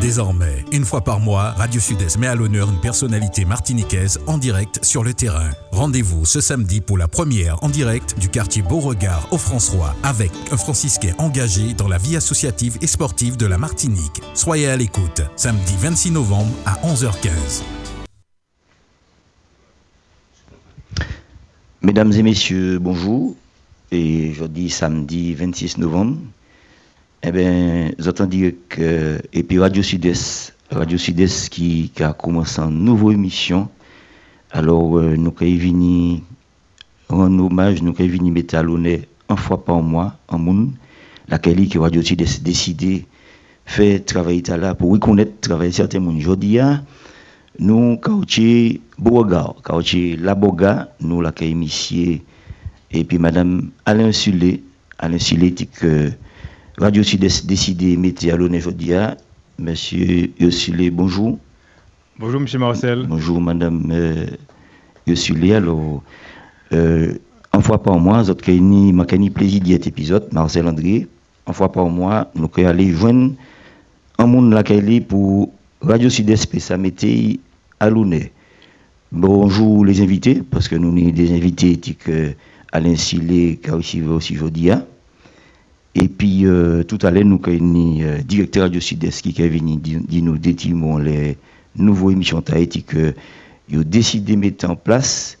Désormais, une fois par mois, Radio Sud-Est met à l'honneur une personnalité martiniquaise en direct sur le terrain. Rendez-vous ce samedi pour la première en direct du quartier Beauregard au François avec un franciscain engagé dans la vie associative et sportive de la Martinique. Soyez à l'écoute, samedi 26 novembre à 11h15. Mesdames et messieurs, bonjour. Et jeudi, samedi 26 novembre, eh bien, j'entends dire que, et puis Radio Sud-Est, Radio Sud-Est qui, a commencé une nouvelle émission. Alors, euh, nous avons venir rendre hommage, nous avons venir mettre à l'honneur une fois par mois en monde, laquelle que Radio Sud-Est décidé faire travailler là pour reconnaître travailler certains monde. Aujourd'hui, nous, Kaouchi Bourga, Kaouchi Laboga, nous la monsieur et puis Madame Alain Sulé, Alain Sulé dit que Radio Sud est décidé de mettre à l'honneur aujourd'hui. Monsieur Yosulé, bonjour. Bonjour, Monsieur Marcel. Bonjour, Madame euh, Yosulé. Alors, euh, une fois par mois, j'ai eu plaisir cet épisode, Marcel André. Une fois par mois, nous allons aller joindre un monde laquelle pour Radio Sud-Est, ça mettait à l'honneur. Bonjour les invités, parce que nous avons des invités que Alain Silé, qui aussi aujourd'hui. Et puis, euh, tout à l'heure, nous avons euh, directeur Radio Sud-Est qui est venu nous détimons les nouveaux émissions Tahiti que ont décidé de mettre en place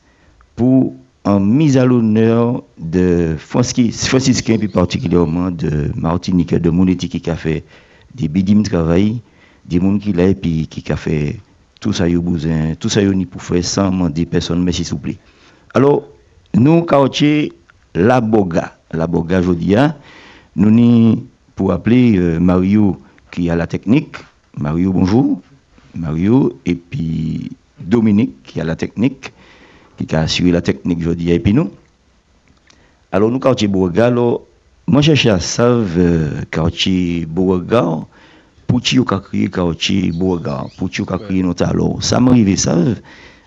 pour en mise à l'honneur de franciscains, plus particulièrement de Martinique, de Monetti qui a fait des bidim travail, des gens qui l'ont et puis qui a fait tout ça, yo besoin, tout ça, ni pour faire sans demander personne, mais s'il vous plaît. Alors, nous, caoutchouc, la boga, la boga, hein, nous ni pour appeler euh, Mario qui a la technique. Mario, bonjour. Mario, et puis Dominique qui a la technique, qui a assuré la technique aujourd'hui, et puis nous. Alors, nous, quartier Beauregard, moi, cherche à savoir, quartier Beauregard, pour qui on a créé quartier Beauregard, pour qui on a créé notre alors? Ça m'arrive, ça,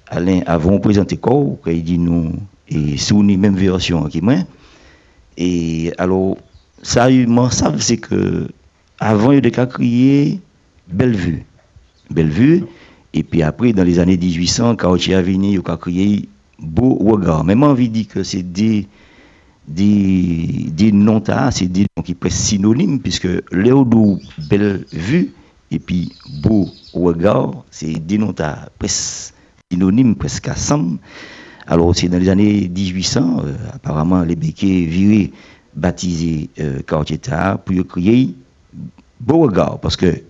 Alain, avant présenté quoi, qu'il dit nous, et sous une même version qui moi. Et alors, ça, savent, c'est que avant, il y a crié Bellevue. Bellevue. Et puis après, dans les années 1800, quand il a venu, il a crié Beau regard. Même envie de dire que c'est des, des, des noms, c'est des noms qui presque synonymes, puisque Léodou Bellevue et puis Beau regard, c'est des noms presque synonymes, presque ensemble. Alors, c'est dans les années 1800, euh, apparemment, les béquets virés baptisé euh, quartier pour créer regard. Parce que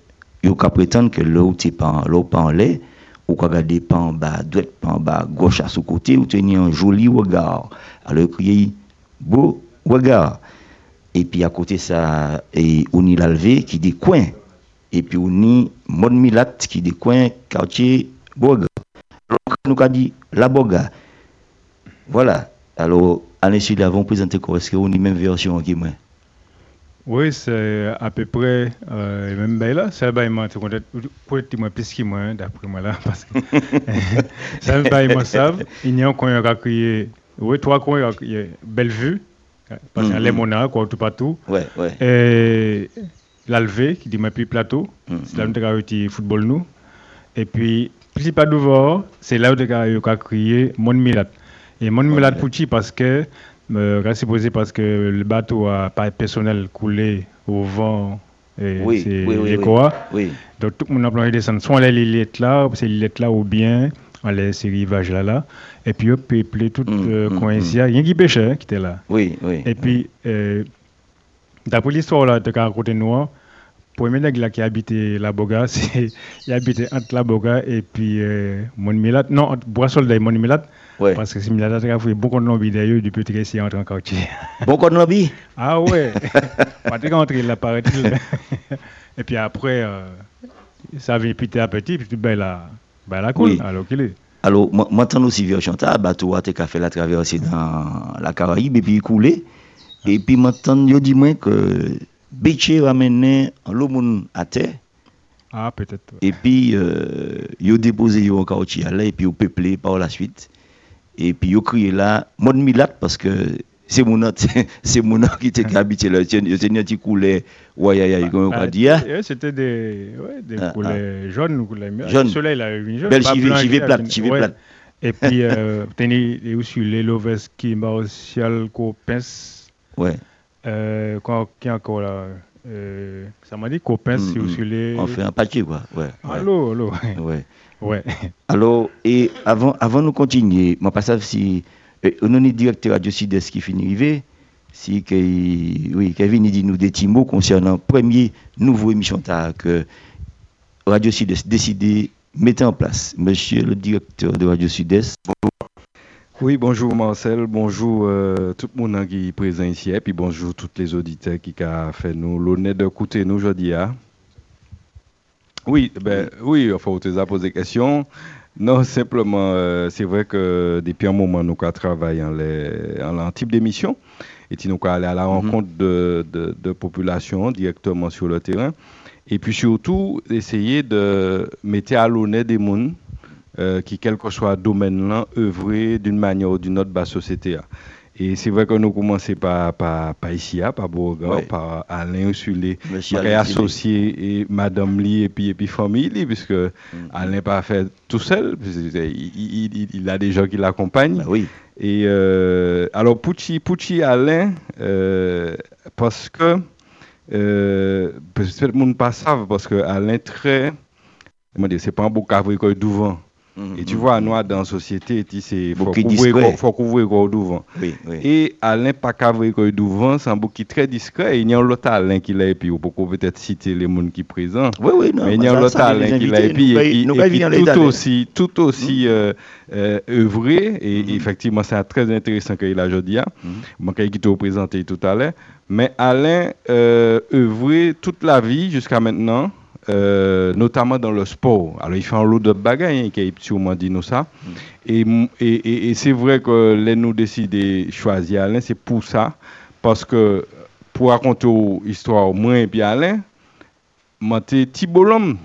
il qu'à prétendre que l'eau n'est pas l'eau pas en lait ou qu'à garder pas en bas droite pas en bas gauche à ce côté ou tenir un joli regard. Alors créer beau regard. Et puis à côté ça et on y l'alvé qui des coins et puis on y mon milat qui des coins quartier regard alors nous a dit la boga. Voilà. Alors à l'insu l'avons présenté quoi Est-ce qu'on a une même version qui moi Oui, c'est à peu près euh, même ben là. C'est ben moi, peut-être moins plus que moi, d'après moi là, parce que c'est ben moi savent. Il y a qui a crié, oui, trois coins qui a belle vue, parce qu'il y a les monarques, quoi, tout partout. Ouais, ouais. Et l'Alvé, qui dit moi plus plateau, c'est là où on a football nous. Et puis, principal d'ouvert, c'est là où on a crié Mon Milat. Et mon numéro de Pouchi parce que, euh, supposé parce que le bateau a pas personnel coulé au vent. Et oui, c'est oui, oui, oui, Donc tout le monde a plongé descendre soit les lignes là, c'est l'île là ou bien les ces rivages là là. Et puis on peuplé tout mm, euh, mm, coin mm. ici. Il y a qui pêchait qui était là. Oui, oui. Et puis, euh, d'après l'histoire là, de côté noir, premier nègre qui habitait la Boga, c'est il habitait entre la Boga et puis euh, Monmilat, non, entre Bois-Soldat et Monmilat. Ouais. Parce que si je a fait beaucoup de lobby d'ailleurs depuis que je entré en quartier. Beaucoup de lobby? Ah ouais. Pas de rentrer là, paraît Et puis après, euh, ça vient petit à petit, puis ben là, ben là, cool. Oui. Alors qu'il est. Alors, maintenant aussi, vieux chanteur, bateau a fait la traversée dans la Caraïbe et puis il coulait. Et puis maintenant, je dis moi que Béché ramené l'homme à terre. Ah, peut-être. Et puis, euh, il a déposé au quartier là, et puis il peuplé par la suite. Et puis, il a crié là, mode Milat, parce que c'est mon c'est mon qui était habité là c'est un petit coulet ouais ouais comme on Ah, hein? ouais, C'était des, ouais, des Ah, couleurs jaunes ou couleurs Jaune. Soleil, là, une jaune. Belle chivée- plate, chivée plate. Et puis, euh, aussi les Martial, Copens. ouais Euh, qui encore là euh, Ça m'a dit Mm, c'est mm. aussi les. un papier quoi ouais, Allô, allô. ouais. Ouais. Alors, et avant, avant de continuer, je pas savoir si euh, on un directeur Radio Sud-Est qui finit d'arriver, si que, oui, Kevin dit nous des petits mots concernant la première nouvelle émission que Radio Sud-Est décidé de mettre en place. Monsieur le directeur de Radio Sud-Est, Oui, bonjour Marcel, bonjour euh, tout le monde qui est présent ici, et puis bonjour tous les auditeurs qui ont fait nous l'honneur d'écouter nous aujourd'hui. hein. Oui, ben, oui, enfin, vous avez posé des questions. Non, simplement, euh, c'est vrai que depuis un moment, nous avons travaillé en, en type d'émission, et puis nous avons allé à la rencontre de, de, de populations directement sur le terrain, et puis surtout, essayer de mettre à l'honneur des mondes euh, qui, quel que soit le domaine œuvrer d'une manière ou d'une autre dans la société. là. Et c'est vrai que nous commençons par, par, par ici, hein, par Beauregard, Ouais. par Alain Monsieur qui est associé et Madame Lee et puis, et puis famille, Lee, puisque Alain pas fait tout seul, puisque il, il- il- il a des gens qui l'accompagnent. bah oui, Et euh, alors, Pucci, Pucci Alain, euh, parce que euh, peut-être le monde pas savent, parce que Alain très, comment dire, c'est pas un beau cavrier devant. Et tu vois, nous, dans la société, sais, faut couvrir, quoi devant. Et Alain pas devant, c'est un qui est très discret. Et il y a un autre Alain qui l'a, et puis on peut peut-être citer les gens qui sont présents. Oui, oui, non. Mais il y a ça, un autre qui l'a et puis, tout aussi, tout aussi euh, euh, œuvré et Mhm. effectivement c'est très intéressant qu'il a aujourd'hui. Mhm. Moi qui te représenté tout à l'heure, mais Alain euh, œuvré toute la vie jusqu'à maintenant. Euh, notamment dans le sport. Alors, il fait un lot de bagages, hein, qui a sûrement dit nous ça. Mhm. Et, et, et- et c'est vrai que les nous décidé de choisir Alain, c'est pour ça. Parce que pour raconter l'histoire, moi et puis Alain, moi, j'étais petit bonhomme.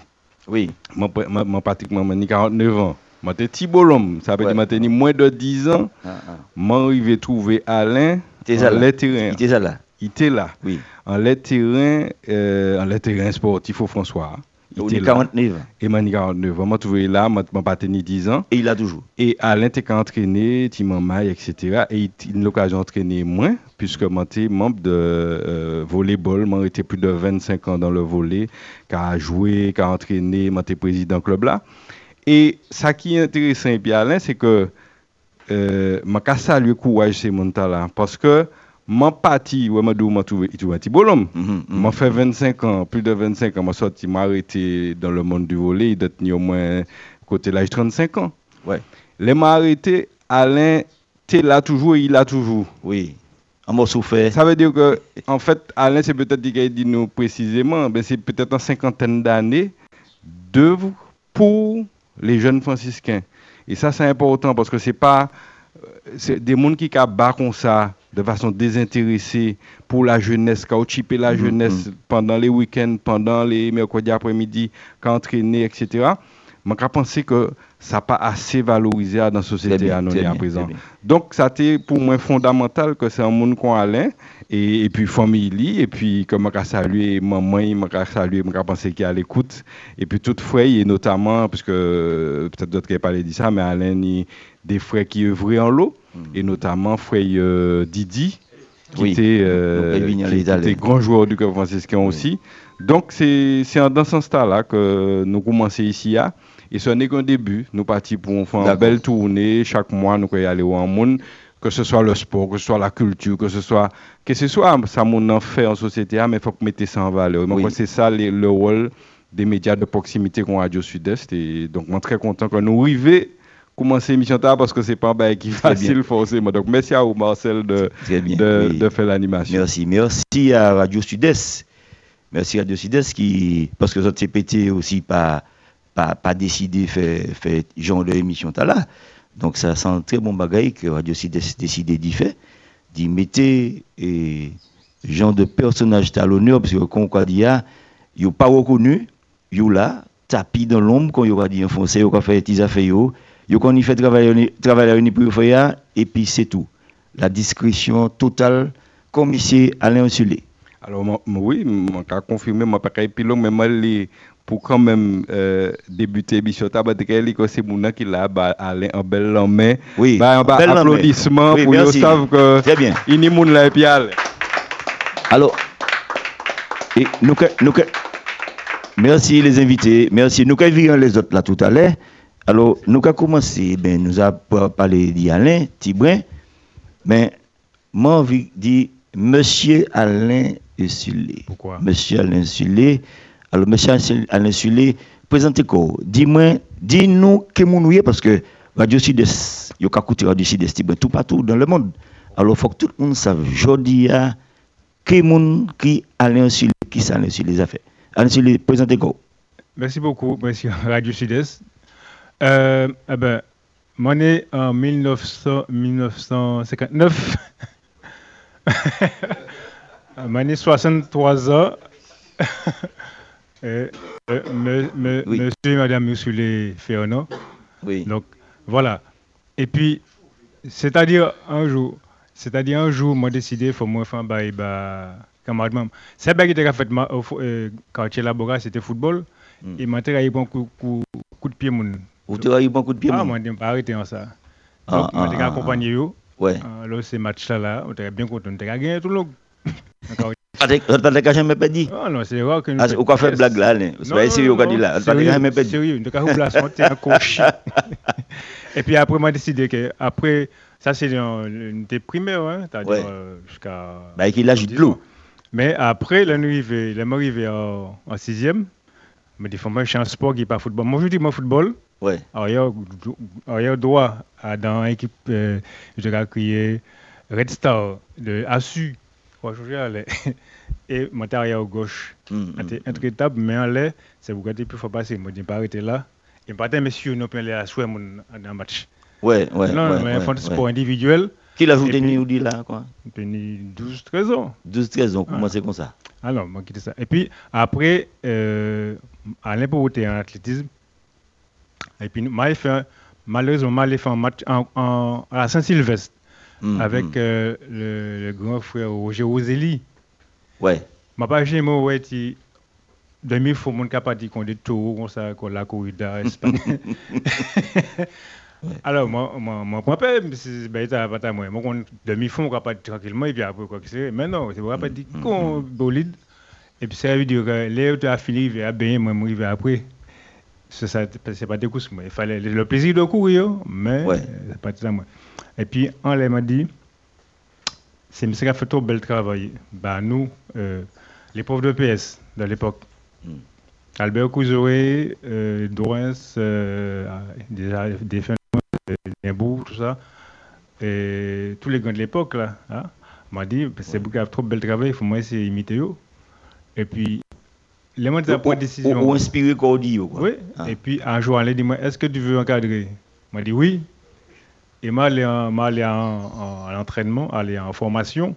Oui, Moi, moi, moi, pratiquement, j'ai 49 ans. Moi, j'étais petit bonhomme. Ça veut Ouais. dire que j'ai moins de 10 ans. ah, ah. Moi, arrivé trouver Alain T'es là. les terrain. il était ça là, était là. oui. En les terrain, euh, en les terrain sportif au François. Il Il était était là. 49 ans. Et moi, j'ai 49 ans. Moi, trouvé là, moi, je pas tenu 10 ans. Et il a toujours. Et Alain était entraîné, Timon Maille, etc. Et il il a eu l'occasion d'entraîner moins, puisque moi j'étais membre de euh, volleyball. Moi j'étais plus de 25 ans dans le volley, qui a joué, qui a entraîné, moi j'étais président club là. Et ça qui est intéressant, et puis Alain, c'est que euh, moi j'ai salué le courage de ces là parce que mon parti, ouais, m'a trouvé, il trouve un petit bonhomme. Mhm, mhm. Moi, fait 25 ans, plus de 25 ans, moi, sorti, m'a arrêté dans le monde du volley, il doit tenir au moins côté l'âge 35 ans. Ouais. Les m'a arrêté, Alain, t'es là toujours et il a toujours. Oui. Mot souffert. Ça veut dire que, en fait, Alain, c'est peut-être qu'il dit nous précisément, mais c'est peut-être une cinquantaine d'années d'œuvre pour les jeunes franciscains. Et ça, c'est important parce que c'est pas euh, c'est des gens qui battent comme ça de façon désintéressée pour la jeunesse, qui ont chippé la Mhm, jeunesse pendant les week-ends, pendant les mercredis après-midi, qui ont entraîné, etc. Je pense que ça n'a pas assez valorisé dans la société bien, à présent. Donc, ça a pour moi fondamental que c'est un monde qu'on Alain et, et puis famille, et puis comme je saluer maman, je saluer, je penser qu'il est à l'écoute, et puis toutes frères, et notamment, parce que euh, peut-être d'autres qui n'ont pas dit ça, mais Alain, il des frères qui œuvraient en l'eau, et notamment frère euh, Didi, qui Oui. était, euh, qui- qui était grand joueur du club franciscain aussi. Donc, c'est dans ce sens-là que nous commençons ici. à Et ce n'est qu'un début. Nous partons pour faire une belle tournée. Chaque mois, nous pouvons aller au monde, que ce soit le sport, que ce soit la culture, que ce soit que ce soit ça mon en fait en société, ah, mais il faut mettre ça en valeur. Oui. C'est ça les- le rôle des médias de proximité qu'on Radio Sud-Est. Et donc, moi, très content que nous arrivions commencer l'émission tard parce que c'est pas un bail qui facile forcément. Donc, merci à vous, Marcel, de, de, oui. de faire l'animation. Merci. Merci à Radio Sud-Est. Merci à Radio Sud-Est qui, parce que ça s'est pété aussi pas, pas, pas décidé faire, faire genre de émission t'as là. Donc ça sent un très bon bagage que Radio Sud-Est décidé d'y faire, d'y mettre et genre de personnage à l'honneur parce que quand on dit ah, il pas reconnu, il là, tapis dans l'ombre quand il va dit enfoncé, il va faire des affaires yo, qu'on y fait travailler travailler pour faire et puis c'est tout. la discrétion totale commissaire Alain Sulé. Alors, oui, je peux confirmer, je ne pas épilogue, mais moi, pour quand même euh, débuter l'émission, c'est mon qui l'a Alain en belle main. Oui, bah, un bel applaudissement oui, pour merci. savent que Très bien. il y a allez. Alors, et nous, nous, merci les invités, merci. Nous avons les autres là tout à l'heure. Alors, nous avons commencé, ben, nous avons parlé d'Alain Tibrin, mais moi, envie dire Monsieur Alain Sulé. Pourquoi? Monsieur Alain Sulé. Alors, Monsieur Alain Sulé, présentez quoi Dis-moi, dis-nous que nous parce que Radio Sud-Est, il y a écouter Radio Sud-Est Tibrin tout partout dans le monde. Alors, il faut que tout le monde sache, aujourd'hui, qui moun qui Alain Sulé, qui ça Alain Sulé les a fait. Alain Sulé, présentez quoi Merci beaucoup, merci Radio Sud-Est. Euh, eh ben, moi né en 1900, 1959. moi né 63 ans. Euh, euh, me- me- Oui. Monsieur et Madame Ursule Ferrand. Oui. Donc voilà. Et puis, c'est-à-dire un jour, c'est-à-dire un jour, moi décidé, faut moi faire un bail, bah, camarade même. C'est bien qui était fait ma- euh, quartier Labora, c'était football. Mm. Et j'ai eu un coup, coup, coup de pied, mon. Vous avez eu beaucoup de pieds Ah, moi, je n'ai pas arrêté en ça. Donc, ah, accompagné. Ouais. Alors, ces matchs-là, là, on était bien content. On était gagné tout le monde. Vous n'avez jamais perdu Ah non, c'est rare que nous. Ah, Ou quoi faire blague là, C'est pas sérieux, on dit là. Vous sérieux, n'avez jamais perdu Sérieux, donc coach. Et puis après, moi, décidé que, après, ça c'est un- une des primaires, hein, euh, jusqu'à. Bah, qu'il a juste l'eau. Mais après, là, nous arrivé, là, moi, arrivé en, en sixième, me dit, faut moi, je suis sport qui pas football. Moi, je dis, moi, football, Ouais. arrière, droit, dans l'équipe, euh, je vais crier Red Star de Assu. Et mon arrière gauche. Hum, hum, C'était intraitable, mais en l'air, c'est vous gardez plus faut passer. Moi, je pas arrêté là. Et pas monsieur, nous, aller à souhait mon dans un match. Ouais, ouais. non, ouais, mais ouais, font ouais. sport individuel, Qui l'a joué puis- nous dit là, quoi? tenu 12, 13 ans. 12, 13 ans, Ah. comment c'est comme ça? Alors, moi, quitter ça. Et puis, après, euh, Alain Pouroté en athlétisme. Et puis, j'ai fait, malheureusement, fait un match en, en- à Saint-Sylvestre Hum, avec euh, le, le grand frère Roger Rosélie. Ouais. Ma pas j'ai moi ouais ti demi faut mon capable qu'on des tours comme ça qu'on la corrida. Alors moi moi moi moi pas c'est pas moi moi qu'on demi fond capable tranquillement et puis après quoi que c'est. Mais non c'est pas dit qu'on bolide. Et puis ça veut dire que là tu as fini il va bien moi moi arrivé après c'est c'est pas des coups moi il fallait le plaisir de courir mais Ouais. c'est pas ça moi et puis on m'a dit c'est fait trop bel travail. Bah, nous, euh, les profs de PS de l'époque, Mm. Albert Couzoé, euh, Dorens, euh, déjà défunt, Nimbourg, tout ça, et tous les gars de l'époque, là, hein, m'a dit, c'est beaucoup qui a trop bel travail, il faut moi essayer d'imiter eux. Et puis, les mots de décision. ou, quoi. Oui. Ah. Et puis un jour, elle dit moi, Est-ce que tu veux encadrer? Moi, dit oui. Et moi, allé en, moi, allé en, en- à l'entraînement, aller en formation.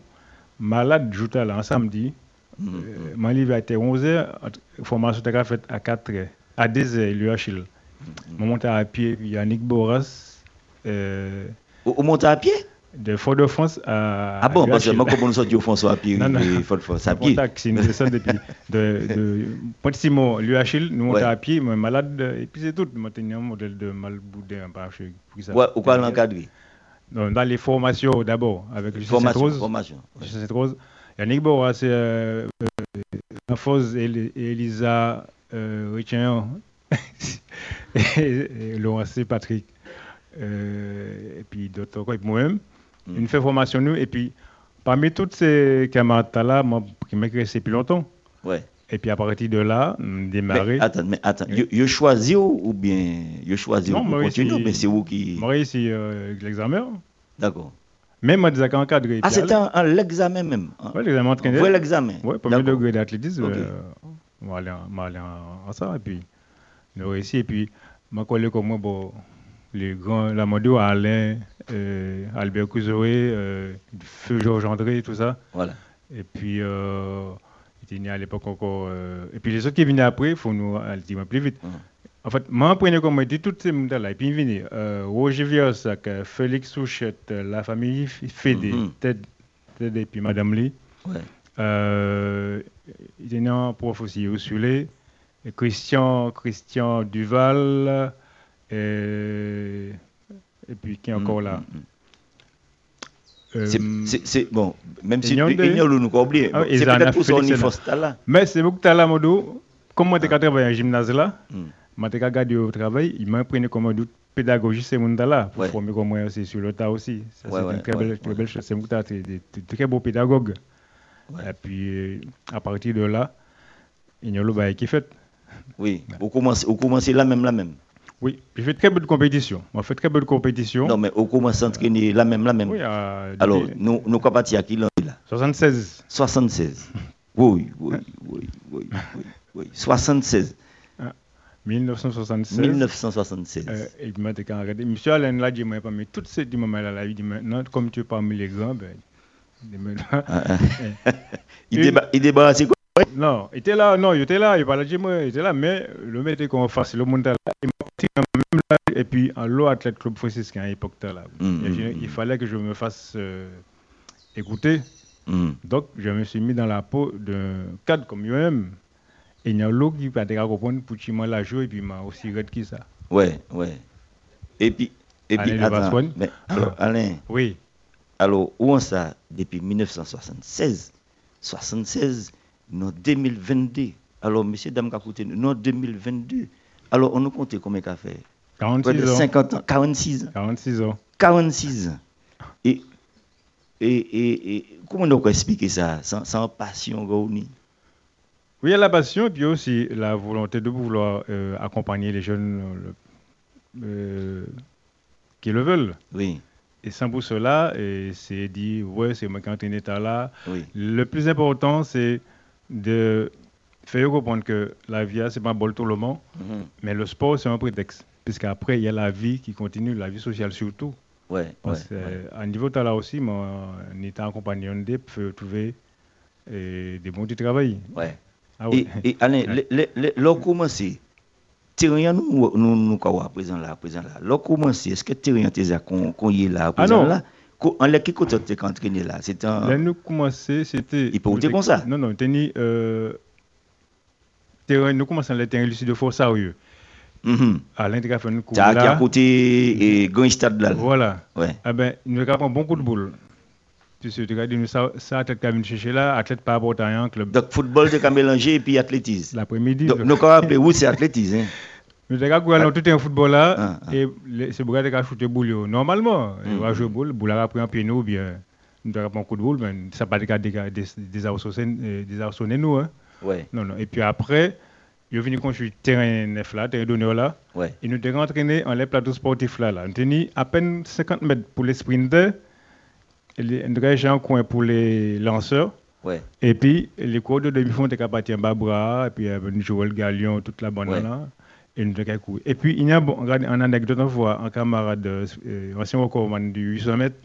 Malade, j'étais là un samedi. Hum, Euh, Moi, il était 11h. Formation était faite à 4h. À 2h, il y a Achille. Je monté à pied. Il y a Nick Boras. Euh, monter à pied? De Fort-de-France à. Ah bon, à parce que moi, comment nous sortir au François à le faire à pied. Contact, c'est une descente depuis de, de Pointe-Simon, l'UHL, nous montons Ouais. à pied, moi malade, et puis c'est tout. Un modèle de malboudin, par chez. Ouais, ou quoi l'encadrer? Dans, dans les formations d'abord, avec Formation, Rose. formation. Justin Rose. Yannick Boras, c'est euh, euh, et Elisa euh, Richard, et, et Laurent C. Patrick, euh, et puis d'autres encore, moi-même. Mm. Une fait formation, nous, et puis parmi toutes ces camarades-là, moi, qui resté plus longtemps. Ouais. Et puis à partir de là, démarrer. Mais attends, mais attends. Oui. Vous choisi ou ou bien vous choisi Non, pour moi, continuer, ici- mais c'est vous qui. Moi, ici, euh, l'examen. D'accord. Même moi, déjà encadré. Ah, c'était un- l'examen même. hein. Oui, l'examen entraîné. Vous l'examen. Oui, premier degré d'athlétisme. Ok. euh, on va aller en, on va aller en, en ça. Et puis, nous réussi. Et puis, ma collègue comme moi, bon, les grands, la Mondo, Alain, euh, Albert Couzoé, euh, Feu Georges André, tout ça. Voilà. Et puis, euh, il était né à l'époque encore. euh, et puis, les autres qui venaient après, il faut nous aller dire plus vite. Mhm. En fait, moi, prenais comme dit toutes ces mondes là. Et puis, il euh, Roger Viersac, Félix Souchette, la famille Fédé, Mhm. Ted, Ted et puis Madame Lee. Ouais. Il y a un prof aussi, Ursule, Christian, Christian Duval, et, et puis qui est encore là? Mm, mm, mm. Euh, C'est- bon, même si nous pas oublié. Ah, C'est peut-être pour force là. Mais c'est beaucoup là, Modo. Comme moi, j'ai travaillé en gymnase là, Mm. moi, j'ai regardé au travail, il m'a appris comment doute pédagogie ces mondes là pour former comme moi aussi sur le tas aussi. C'est une très belle, très belle chose. C'est des, très beaux pédagogues. Et puis, euh, à partir de là, il y a le bail qui fait? Oui, au commence, au commence là même, là même. Oui, j'ai fait très peu de compétitions. On fait très peu de compétitions. Non, mais au commence à entraîner là même, là même. Oui, à, Alors, nous, nous sommes partis à qui l'an là? 76. 76. Oui, oui, oui, oui, oui, oui. 76. 1976. 1976. Euh, et il m'a dit quand regardé. Monsieur Alain l'a dit, moi, mais toutes ces moments là, il dit maintenant, comme tu es parmi les grands, ben, il Ah, ah. il, déba il débarrasse quoi? Non, il était là, non, il était là, il parlait de moi, il était là, mais le mec était qu'on fasse le monde là, il quand même là, et puis en l'eau athlète club franciscain à l'époque là, Mm, Et mm, je- mm. il fallait que je me fasse euh, écouter. Hmm. Donc, je me suis mis dans la peau d'un cadre comme lui-même. Et il y a l'autre qui va te comprendre pour m'a la joué et puis m'a aussi raide qui ça. Ouais, ouais. Et puis, et puis attends, mais, alors, Alain, Oui, alors, où on ça depuis 1976 76, non 2022. Alors, monsieur, dame, écoutez, non 2022. Alors, on nous compte combien qu'a fait? Près 46 de ans. 50 ans, 46 ans. 46 ans. 46 ans. Et, et, et, et comment on peut expliquer ça? Sans, sans passion, Gaouni Oui, il y a la passion et puis aussi la volonté de vouloir euh, accompagner les jeunes euh, euh, qui le veulent. Oui, Et sans pour cela, c'est dit, ouais, c'est moi qui entraîne état là. oui. Le plus important, c'est de faire comprendre que la vie, c'est pas un bol tout le monde, Mhm. mais le sport, c'est un prétexte. Puisqu'après, il y a la vie qui continue, la vie sociale surtout. Ouais, Parce ouais. niveau de là aussi, moi, en étant accompagné de peut trouver euh, des bons du travail. ouais. Ah oui. Et, et Alain, l'on commence, Terrien nous, nous, nous, à présent là, présent là. L'on commence, est-ce que Terrien t'es à qu'on y est là, à présent non. là? En l'équipe côté t'es entraîné là, c'est un. Là, nous commençons, c'était. Il peut comme ça? Non, non, teni, euh, terrain, nous commençons le terrain lucide de Fort-Sérieux. Mhm. À l'intérieur, nous cours T'as qui à là. côté et Grand Stade là. Voilà. Ouais. Ah ben, nous avons un bon coup de boule. Puisque tu regardes, nous, ça, ça, athlète qui a venu chercher là, athlète par rapport à un club. Donc football t'es qu'à mélanger et puis athlétisme. L'après-midi. Donc nous avons appelé où c'est athlétisme. hein. Nous avons tout un football là, Ah, ah. et c'est pour regarder qu'à shooter boule. yo. Normalement, Mm. va jouer boule, boule a pris un pied nous, bien. Nous avons un coup de boule, mais ça n'a pas des euh, des arçonnés nous. Hein. Ouais, Non, non. Et puis après, est venu construire terrain neuf là, terrain d'honneur là. ouais. Et nous avons entraîné en les plateaux sportifs là. là. Nous avons à peine 50 mètres pour les sprinters, nous un coin pour les lanceurs. Ouais. Et puis, les cours de demi-fond, étaient capables de bras, et puis euh, jouons le galion, toute la bande Ouais. là. Et nous. Et puis, il y a bon, en anecdote, on voit un camarade, euh, ancien recordman du 800 mètres,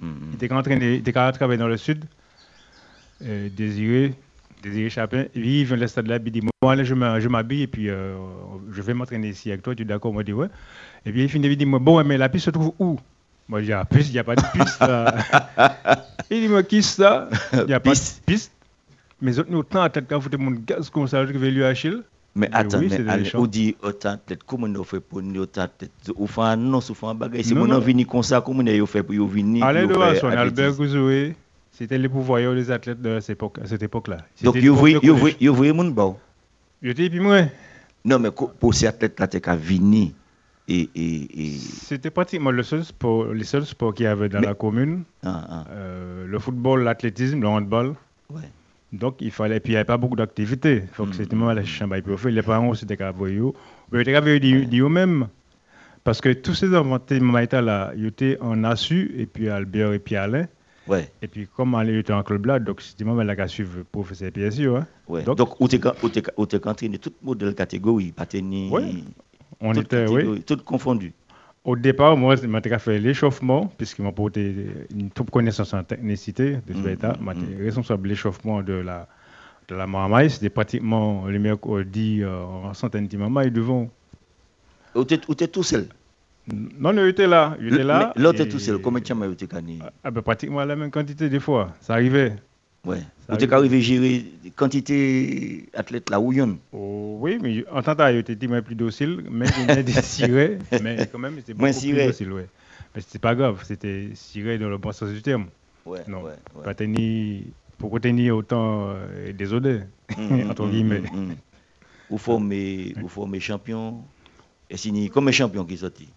Mhm. il était entraîné, il était capable de travailler dans le sud, euh, Désiré, Désiré Chapin. Il vient de là, il dit Bon, allez, je je m'habille et puis euh, je vais m'entraîner ici avec toi. Tu es d'accord? Moi, je dis Ouais. Et puis, il finit, il dit moi, Bon, mais la piste se trouve où? Moi, je dis Ah, piste, il n'y a pas de piste là. il dit Moi, qui ça? Il n'y a pas de piste. Mais autres, nous, autant tête quand vous mon gaz comme ça, je vais lui Achille. Mais attends, oui, mais allez, on dit autant peut-être comment on fait pour nous autant peut-être ou fait un non ou fait un bagage mon non. venir comme ça comment on fait pour venir Alain pour de faire Vasson, Albert. Gouzoué, c'était les pouvoirs des athlètes de cette époque- à cette époque-là. donc you voyez mon bon Je dis, puis moi, non mais pour ces athlètes là t'es qu'à venir et et et C'était pratiquement le seul sport, les seuls sports qu'il y avait dans Mais- la commune. ah, ah, Euh, le football, l'athlétisme, le handball. ouais Donc, il fallait. Puis, il n'y avait pas beaucoup d'activités. Il que Mm. c'était même la chambre. Fait, les parents aussi étaient Mais ils étaient capables de dire eux-mêmes. Parce que tous ces enfants, là, ils étaient en Assu, et puis Albert et puis Alain. Ouais Et puis, comme Alain était en club là, donc moi qui a suivi le professeur PSU. Hein. ouais Donc- donc où t'es entraîné toute modèle catégorie pas tenir Ouais. On était, oui. toutes confondues Au départ, moi, je m'étais fait l'échauffement, puisqu'ils m'ont porté une toute connaissance en technicité de ce état. mm, J'étais responsable de l'échauffement de la, de la marmaille. C'était pratiquement le mercredi euh, en centaine de marmailles devant. Ou t'es tout seul? Non, il était là. Il était là. L'autre est tout seul. Combien de temps vous êtes gagné ah, ben, Pratiquement la même quantité des fois. Ça arrivait. Ouais. Vous êtes arrivé à gérer quantité athlète là où oh, Oui, mais en tant que était plus docile, mais il y des cirés, mais quand même, c'était beaucoup plus docile. Ouais. Mais c'était pas grave, c'était ciré dans le bon sens du terme. Ouais, non, ouais, ouais. Pas tenir, pour tenir autant euh, des odeurs, mm, entre mm, guillemets. Mm, vous formez, vous formez champion, et signé comme un champion qui sorti.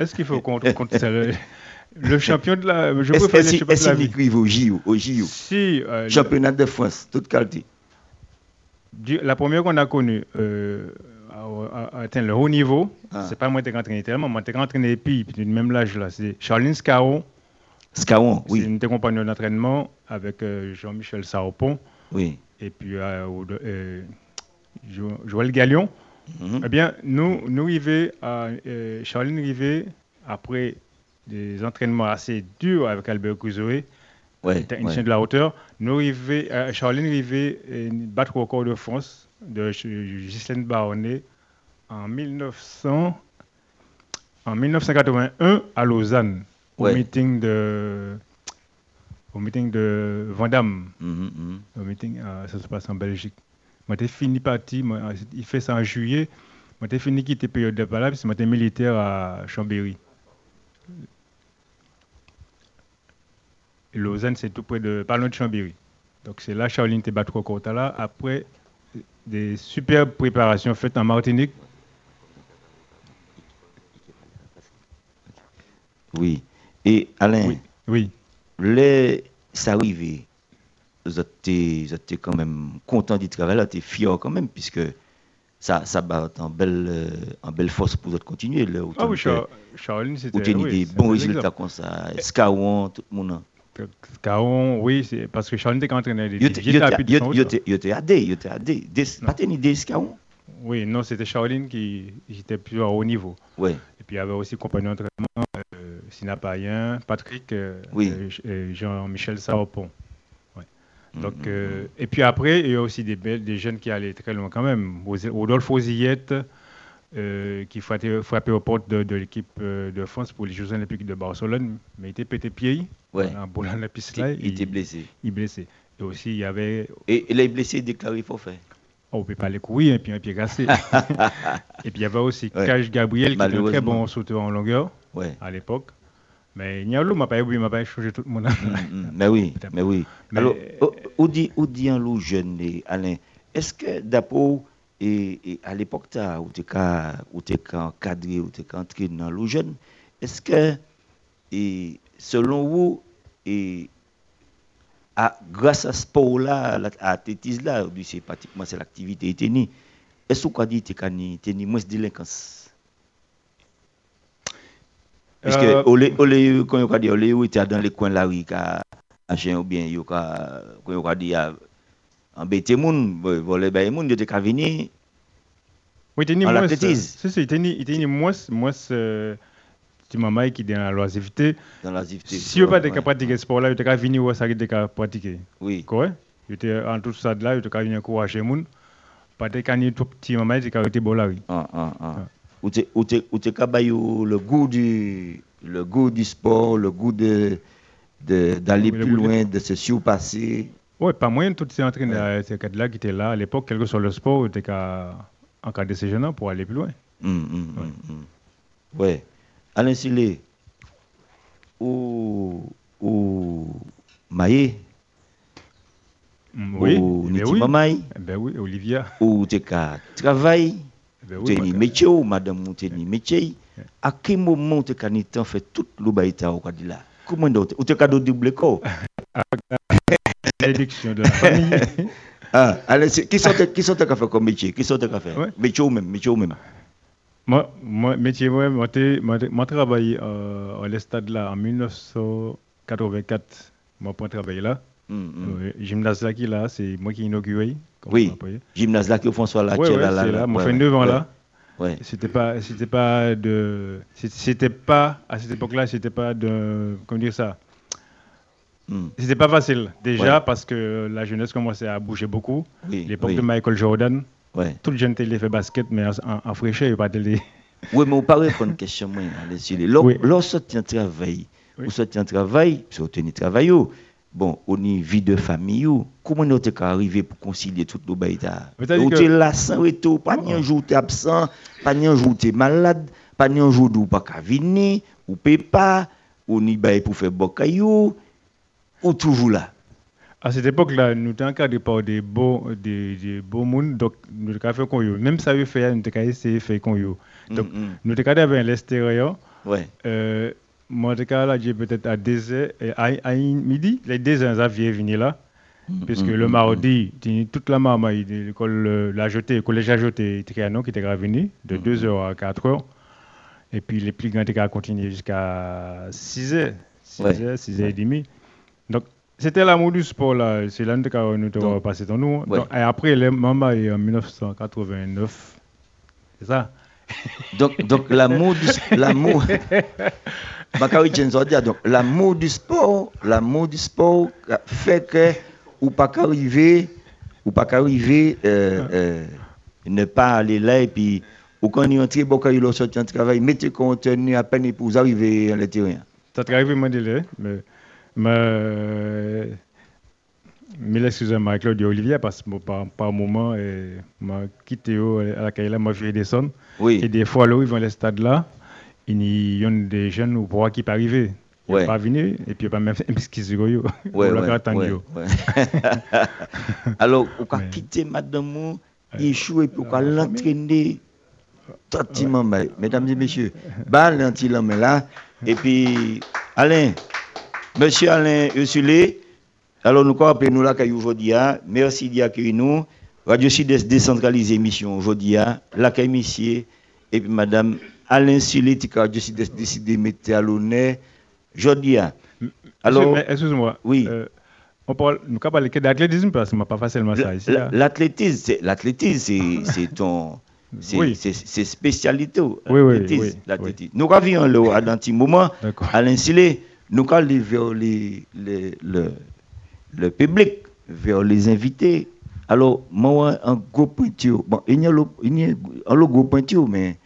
Est-ce qu'il faut qu'on compte ça le champion de la. Je préfère le champion de la vie. au JO, au JO. Si, euh, Championnat de France, toute qualité. La première qu'on a connue, euh, a atteint le haut niveau, ah. c'est pas moi qui ai entraîné tellement, moi qui ai entraîné puis, puis même l'âge là, c'est Charline Scaron. Scaron, oui. C'est une des compagnons d'entraînement avec euh, Jean-Michel Saropon. Oui. Et puis euh, euh, Mm-hmm. Eh bien, nous, nous arrivons à Charline arrivait après des entraînements assez durs avec Albert Couzoé, ouais, technicien de la hauteur. Nous arrivons, euh, Charline arrivait battre au record de France de Ghislaine Baronnet en 1900, en 1981 à Lausanne, au meeting de au meeting de Vandamme. Mm-hmm, mm-hmm. Au meeting, euh, ça se passe en Belgique. Moi, j'ai fini parti, il fait ça en juillet. Moi, j'ai fini quitter période de palabres, c'est moi, militaire à Chambéry. Lausanne, c'est tout près de Parlons de Chambéry. Donc c'est là Charline au là. Après des superbes préparations faites en Martinique. Oui. Et Alain, oui. oui. Les, ça arrivé, vous êtes, quand même content du travail, tu es fier quand même, puisque ça, ça bat en belle, euh, en belle force pour continuer. Là, ah oui, Charline, c'était. Vous des bons résultats comme ça. Scaron, tout le monde. Caron, oui, c'est parce que Charles était entraîné. Il était. Il était adé, il était adé. Pas une idée, Caron Oui, non, c'était Charline qui était plus à haut niveau. Oui. Et puis il y avait aussi compagnon d'entraînement, euh, Sina Payen, Patrick euh, oui. et Jean-Michel Saropon. Ouais. Donc, mm, euh. Et puis après, il y a aussi des, des jeunes qui allaient très loin quand même. Rodolphe Ozillette, euh, qui frappait, frappait aux portes de, de l'équipe euh, de France pour les Jeux Olympiques de Barcelone, mais il était pété pied. Ouais. En la piste là. Il, était blessé. Il blessé. Et aussi, il y avait. Et il est blessé déclaré forfait. Oh, on ne peut pas les courir, et puis un pied cassé. et puis il y avait aussi ouais. Gabriel, qui était un très bon sauteur en longueur ouais. à l'époque. Mais Nialou m'a pas m'a pas changé tout le monde. Mais oui, mais oui. Alors, où dit, où dit un loup jeune, Alain, est-ce que d'après et, à l'époque, où tu es encadré, où tu es entré dans le jeune, est-ce que, et, selon vous, et, à, grâce à ce sport-là, à l'athlétisme-là, c'est pratiquement c'est l'activité est-ce que vous dites que tu as moins de délinquance? Parce que, euh, au lieu, quand on dit, tu es dans les coins de la rue, ou bien, quand on dit, embêter moun, voler bay moun, de te ka vini. Oui, il moins. C'est ça, il était moins, moins, euh, tu m'as qui est dans la loisiveté. Dans la loisiveté. Si on pas de pratiquer ce sport là, il était venu ou ça de pratiquer. Oui. Quoi? Il était en tout ça là, il était venu encourager moun. Pas de quand tout petit maman, il était été bon là, oui. Ah ah ah. Ou tu ou tu ou tu le goût du le goût du sport, le goût de d'aller plus loin, de se surpasser. Oui, pas moyen, tous ces entraîneurs, ces cadres-là qui étaient là à l'époque, quel que soit le sport, étaient encadrer ces jeunes pour aller plus loin. Hum, hum, hum, oui. Ouais. Alain Silé, ou, ou Maïe, oui, ou eh ben Niti Mamaï, eh ben oui, Olivia, ou tu travail, eh ben métier, ou madame, métier. À quel moment tu as fait tout le baïta au Kadila Comment tu as double corps? De la famille. ah, allez, qui sont qui sont fait comme métier? Qui sont fait ouais. Métier ou même, métier ou même? Moi, moi métier moi, moi, moi travaillé euh, à l'estade là en 1984. Moi pour travailler là. Mm, mm. gymnase là qui là, c'est moi qui inauguré. Oui. Gymnase là que François là, ouais, ouais, là, là, là. Moi fait 9 ans là. Ouais. C'était pas, c'était pas de, c'était pas à cette époque-là, c'était pas de, comment dire ça? Hmm. C'était pas facile. Déjà parce que la jeunesse commençait à bouger beaucoup. L'époque de Michael Jordan, tout le jeune télé fait basket, mais en, en fraîcheur, il pas télé. Oui, mais on parle de question, moi, Lorsque tu travail, ou sorti en travail, tu as travail, bon, on y vie de famille, comment on est arrivé pour concilier tout le bail Tu es là sans tout, pas ni un jour tu es absent, pas ni un jour tu es malade, pas ni un jour tu pas venir, ou pas, ou ni bail pour faire bocayou, ou toujours là. À cette époque-là, nous étions encadrés par des beaux, des, des beaux mondes, donc nous avons fait qu'on Même ça, nous avons essayé de faire qu'on Donc, nous avons avec l'extérieur. Ouais. Euh, moi, j'ai peut-être à 2h, à, à, midi, les 2h, ça vient venir là. Mm-hmm. Puisque le mm-hmm. mardi, toute la maman, l'école l'a jeté, le collège a jeté, qui était venu de 2h mm-hmm. à 4h. Et puis les plus grands étaient continué jusqu'à 6h, 6h, 6h30. Donc, c'était l'amour du sport là, c'est là que nous avons passé dans nous. Donc, et après, les mamans en 1989, c'est ça. Donc, donc l'amour du l'amour. donc l'amour du sport, l'amour du sport fait que ou pas qu'arriver, ou pas qu'arriver, euh, euh, ne pas aller là et puis ou quand est entré, bon, quand il sorti un travail, mettez contenu à peine pour arriver à terrain. Ça t'arrive, moi, mais mais, mais excusez-moi, Claude Olivier, parce que par, par moment, et m'a quitté à la caille, m'a fait descendre. Oui. Et des fois, là, ils vont les stades là, il y a des jeunes ou pour qui pas arriver. Ils ouais. pas venir et puis pas même qu'ils sont ouais, ouais, ouais, ouais. Alors, on va quitter madame, il échoue et puis on va l'entraîner. Mesdames et messieurs, bah, l'anti-l'homme là, et puis, Alain, Monsieur Alain Usulé, alors nous appelons nous là aujourd'hui. Hein. Merci d'y accueillir nous. Radio Sud décentralisée émission aujourd'hui. Hein. L'accueil monsieur et puis Madame Alain Usulé, qui Radio Sud décidé de mettre à l'honneur aujourd'hui. Hein. Alors, excuse-moi. Oui. Euh, on parle, nous parlons d'athlétisme parce que ce pas facilement ça ici. L'athlétisme, l'athlétisme, c'est ton. C'est spécialité. Oui, oui, oui, Nous revenons là, à un moment. Alain Usulé nous allons vers les, le, le, public, vers les invités. Alors, moi, un gros pointure, bon, il y a un gros pointure, mais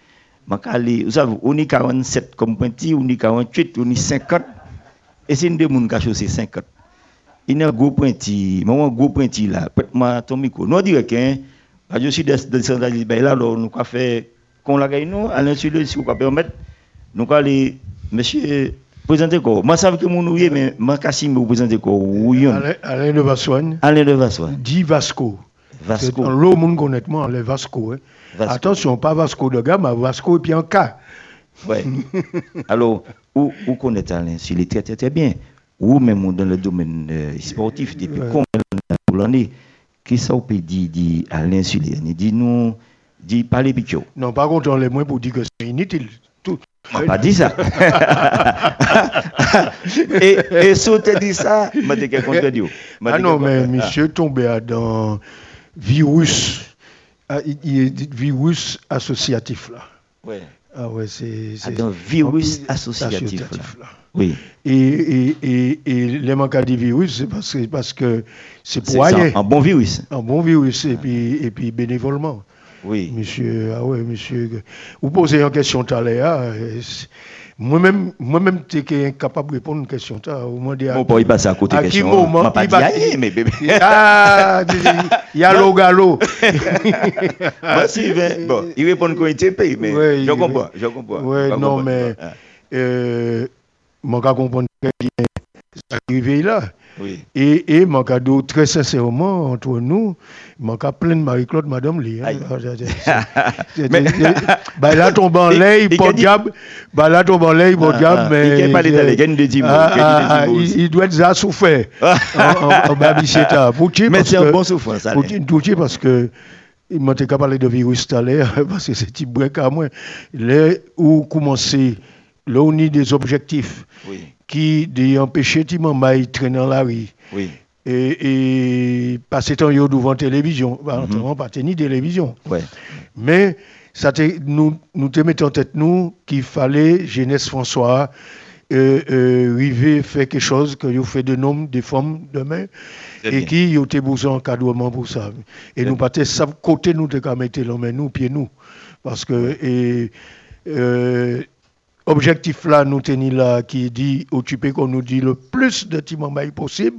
vous savez, on est 47 comme pointure, on est 48, on est 50, et c'est une des gens qui c'est 50. Il y a un gros pointure, moi, un gros pointure là, peut-être ton micro. Nous, on dirait que, je suis décentralisé, ben là, nous avons fait, qu'on l'a gagné, nous, à l'insulte, si vous pouvez permettre, nous allons monsieur, Présentez quoi Moi, je sais que mon ouïe, mais je sais vous présentez quoi Alain de Vassoigne. Alain de Vassoigne. Dit Vasco. Vasco. L'eau, monde honnêtement, les Vasco, hein. Vasco. Attention, pas Vasco de gamme, mais Vasco et puis en cas. Oui. Alors, où, où connaît Alain? S'il est très, très, très bien. Ou même dans le domaine euh, sportif, depuis ouais. combien d'années Qu'est-ce qu'on peut dire, dit Alain Sullier Dit nous, dit parler picture. Non, par contre, on est moins pour dire que c'est inutile. Tout, m'a pas dit ça. et, et si on te dit ça, m'a dit qu'elle contredit. Ah non, mais monsieur tombé dans virus, ah, virus associatif là. Ouais. Ah ouais, c'est. Ah, dans virus associatif, associatif là. Oui. Et, et, et, et les manques de virus, c'est parce, parce que c'est pour aller. Un bon virus. Un bon virus, et, puis, et puis bénévolement. Oui. Monsieur, ah ouais, monsieur, vous posez une question tout à l'heure. Euh, moi-même, moi-même, tu es incapable de répondre à une question. Vous m'en dites. Bon, il passe à côté de la question. Moment, pas dit rien, mais bébé. Ah, il y a l'eau galop. Moi, Sylvain, bon, il répond qu'on était payé, mais je comprends, je comprends. Oui, non, mais, euh, je comprends très bien qui arrivé là. Oui. Et, et mon cadeau, très sincèrement, entre nous, mon cas plein de Marie-Claude, Madame Lee. bah là, tombe en l'air, pas diable. Bah là, tombe en l'air, pas diable. Mais. Il pas ah, Il doit être souffert. En. Mais c'est un bon souffrant, ça. Pour parce que. Il m'a parlé de virus tout à l'heure, parce que c'est petit break à moi. Là où commencer, là où on a des objectifs. Oui qui de empêcher de traîner dans la rue. Oui. Et, et passer temps devant la télévision. Bah, mm -hmm. pas ni télévision. Ouais. Mais ça te, nous, nous te mettons en tête, nous, qu'il fallait, jeunesse François, euh, euh, river faire quelque chose que vous fait de nombre de femmes demain et qui y a besoin d'encadrement pour ça. Et nous, pas ça côté nous, de mettre l'homme, nous, pieds nous. Parce que, et, Euh, objectif là, nous tenons là, qui dit, occupé qu'on nous dit le plus de timambaï possible.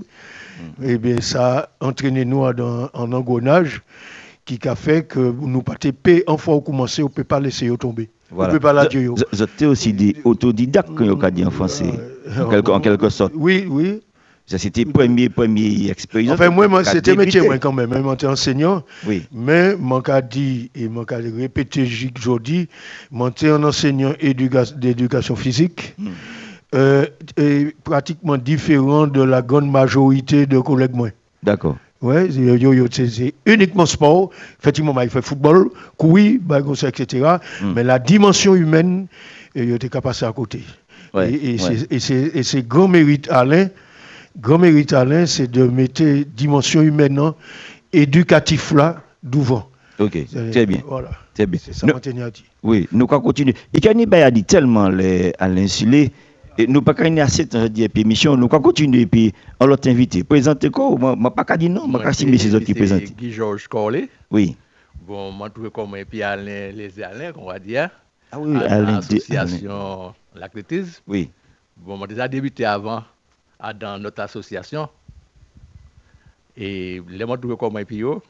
Mm. Et eh bien, ça a entraîné nous en, en engrenage qui a fait que nous pas paix en fois commencer, on ne peut pas laisser tomber. Voilà. On peut pas la C'était aussi des autodidactes, qu'on a dit en français, en, quelque, en quelque sorte. Oui, oui. Ça, c'était premier, premier expérience. Enfin, moi, moi c'était métier, moi, quand même. Moi, j'étais enseignant. Oui. Mais, mon cas dit, et mon cas répété aujourd'hui, moi, j'étais un enseignant d'éducation physique. Hmm. Euh, et pratiquement différent de la grande majorité de collègues, moi. D'accord. Ouais, c'est uniquement sport. Effectivement, il fait football, courir, etc. Hmm. Mais la dimension humaine, il était capable à côté. Ouais, et, et c'est grand mérite Alain grand mérite Alain, c'est de mettre dimension humaine hein, éducatif là devant. Ok, très bien. Voilà. Très bien. C'est ça que dit. Oui, nous allons continuer. Et quand il a dit tellement à l'insulé, et nous pas qu'à assez de dire émission, nous allons continuer et puis on l'a invité. Présentez quoi? Moi, pas qu'à dire non, moi, pas signer ces autres qui présentent. Guy Georges Corley. Oui. Bon, moi, trouve comme et puis Alain, les Alain, on va dire. Ah oui, Alain. L'association L'athlétisme. Oui. Bon, moi, déjà débuté avant dans notre association. Et les mots de comme et puis yo,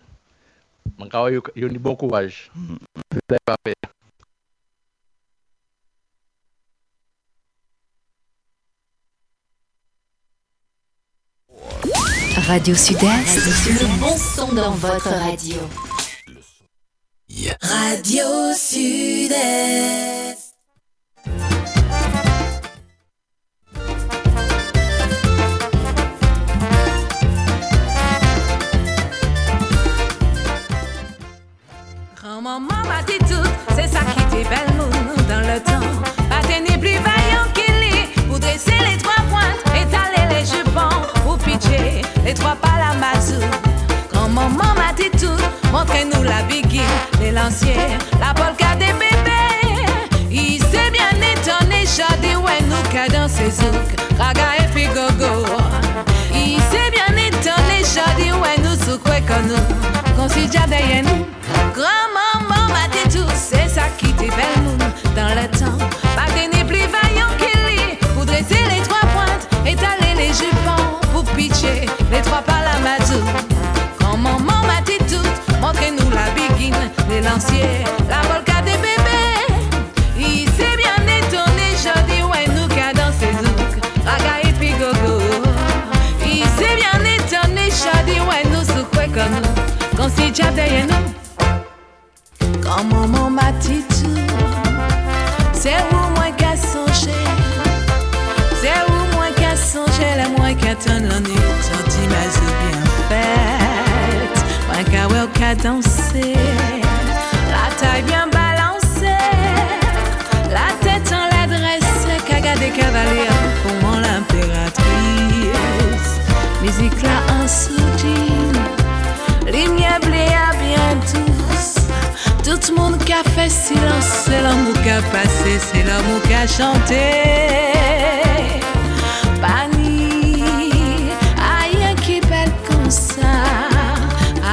je suis bon courage. C'est pas fait. Radio Sud-Est, le bon son dans votre radio. Radio Sud-Est. Maman m'a dit tout, c'est ça qui était belle moon dans le temps. Pas tenir plus vaillant qu'il est, pour dresser les trois pointes, étaler les jupons, pour pitcher les trois pas. Quand maman m'a dit tout, montrez-nous la biggie, les lanciers, la polka des bébés. Il s'est bien étonné, chadé, ouais, nous qu'à dans ses zouk, raga et puis gogo. Il s'est bien étonné, chadé, ouais, nous souk, ouais, nous, qu'on s'y nous. Dit tout, c'est ça qui t'est belle moon dans le temps. Pas n'est plus vaillant qu'il est pour dresser les trois pointes, étaler les jupons pour pitcher les trois pas la mazou. Grand-maman m'a dit tout, montrez-nous la biguine, les lanciers, la volca des bébés. Il s'est bien étonné, je dis ouais, nous qu'à danser zouk, raga et puis gogo. Il s'est bien étonné, je dis ouais, nous souk comme nous, qu'on s'y derrière nous. Quand maman m'a dit c'est où moi qu'à songer, c'est où moi qu'à songer, la moi qu'à ton l'ennui, ma bien faite, moi qu'à ouais danser, la taille bien balancée, la tête en la dresse, qu'à garder cavalier pour mon l'impératrice, musique là en soutien, lumière blé à bientôt. Tout le monde qui a fait silence, c'est l'amour qui a passé, c'est l'amour qui a chanté. Pani, rien qui belle comme ça,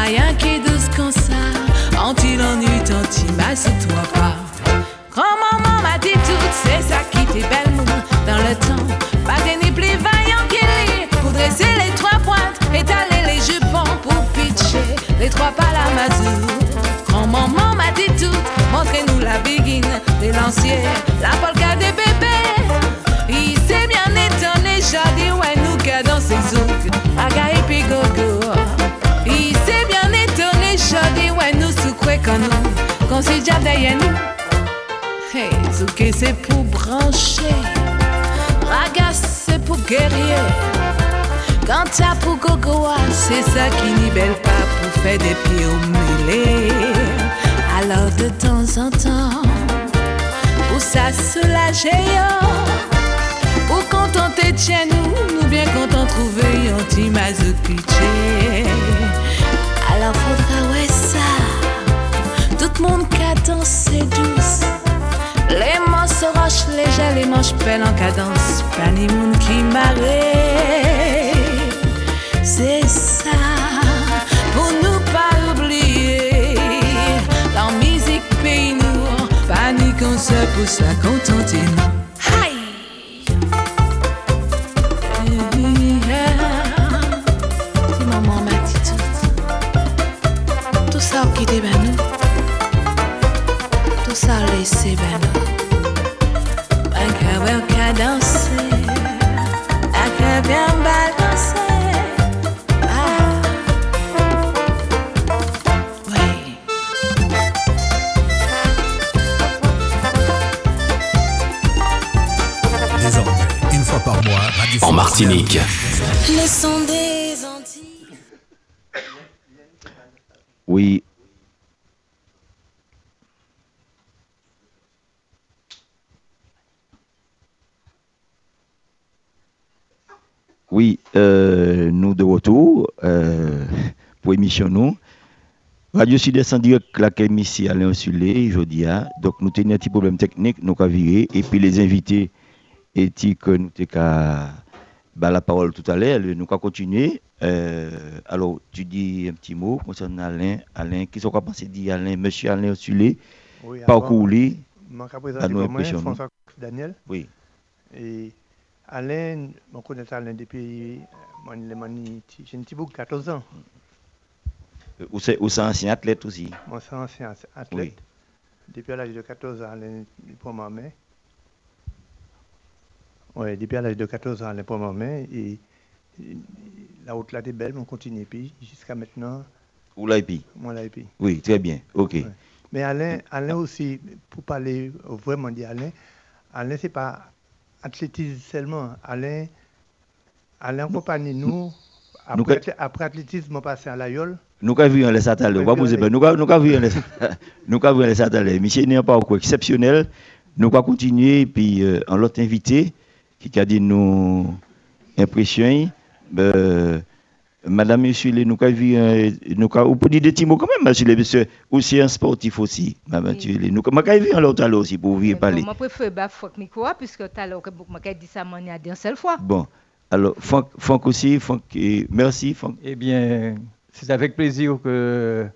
rien qui douce comme ça. Anti l'ennui, anti ma toi pas. Grand-maman m'a dit tout, c'est ça qui t'est belle dans le temps. Pas ni plus vaillant qu'il est pour dresser les trois pointes, étaler les jupons pour pitcher les trois pas la mazou. Grand-maman m'a dit tout, montrez-nous la biguine, les lanciers, la polka des bébés. Il s'est bien étonné, j'ai dit ouais nous qu'à dans ses zouk, aga et puis gogo. Il s'est bien étonné, j'ai dit ouais nous souquez quand nous, qu'on s'y derrière nous. Hey, c'est pour brancher, raga c'est pour guerrier. Quand t'as pour gogo, c'est ça qui nivelle pas pour faire des pieds au mêlés. De temps en temps, pour ça soulager, pour contenter chez nous, nous bien content trouver un petit mazou pitché. Alors faudra ouais ça, tout le monde qui a dansé douce. Les manches roches légères, les manches pelles en cadence, pas ni monde qui m'arrête. C'est ça, ça ben nous, tout ça laissé nous. Un cœur bien qu'à danser, un cœur bien balancer. En Martinique. Le son des Antilles. Oui. Oui, euh, nous de retour euh, pour émission nous. Radio Sud-Est en direct, la ici Alain Osulé, jeudi. hein. Donc nous tenions un petit problème technique, nous avons viré. Et puis les invités étaient que nous avons bah, la parole tout à l'heure, nous allons continuer. Euh, alors, tu dis un petit mot concernant Alain. Alain, qu'est-ce qu'on pense dire Alain, monsieur Alain Osulé, Oui, parcours lui. À nous. François Daniel. Oui. Et Alain, on connaît Alain depuis, euh, j'ai un petit bout de 14 ans. Ou c'est c'est ancien athlète aussi. Moi, c'est un ancien athlète. Depuis à l'âge de 14 ans, Alain prend ma main. Oui, depuis l'âge de 14 ans, Alain prend ma main. Et, et la route là est belle, mais on continue. Puis jusqu'à maintenant, Ou l'IP. moi là. Oui, très bien. OK. Ouais. Mais Alain, Alain aussi, pour parler vraiment d'Alain, Alain, c'est pas athlétisme seulement. Alain, Alain accompagne nous. Nous Après, athlé- après athlétisme, on passe à l'Aïol. Nous avons vu oui. peur. Nous avons nous avons vu nous avons à l'heure. Monsieur n'est pas encore exceptionnel. Nous allons continuer. Et puis, euh, en l'autre invité, qui a dit nous impressionner, euh, Madame, Monsieur, nous avons vu, un- nous avons, vous pouvez dire des petits mots quand même, Monsieur, monsieur, aussi un sportif aussi. Madame, Monsieur, les- nous avons vu un l'autre aussi pour vous parler. Moi, je préfère bah, que micro, puisque tout à l'heure, j'ai dit ça, moi, il y a une seule fois. Bon. Alors, Franck, Franck aussi, Franck, et merci, Franck. Eh bien, c'est avec plaisir que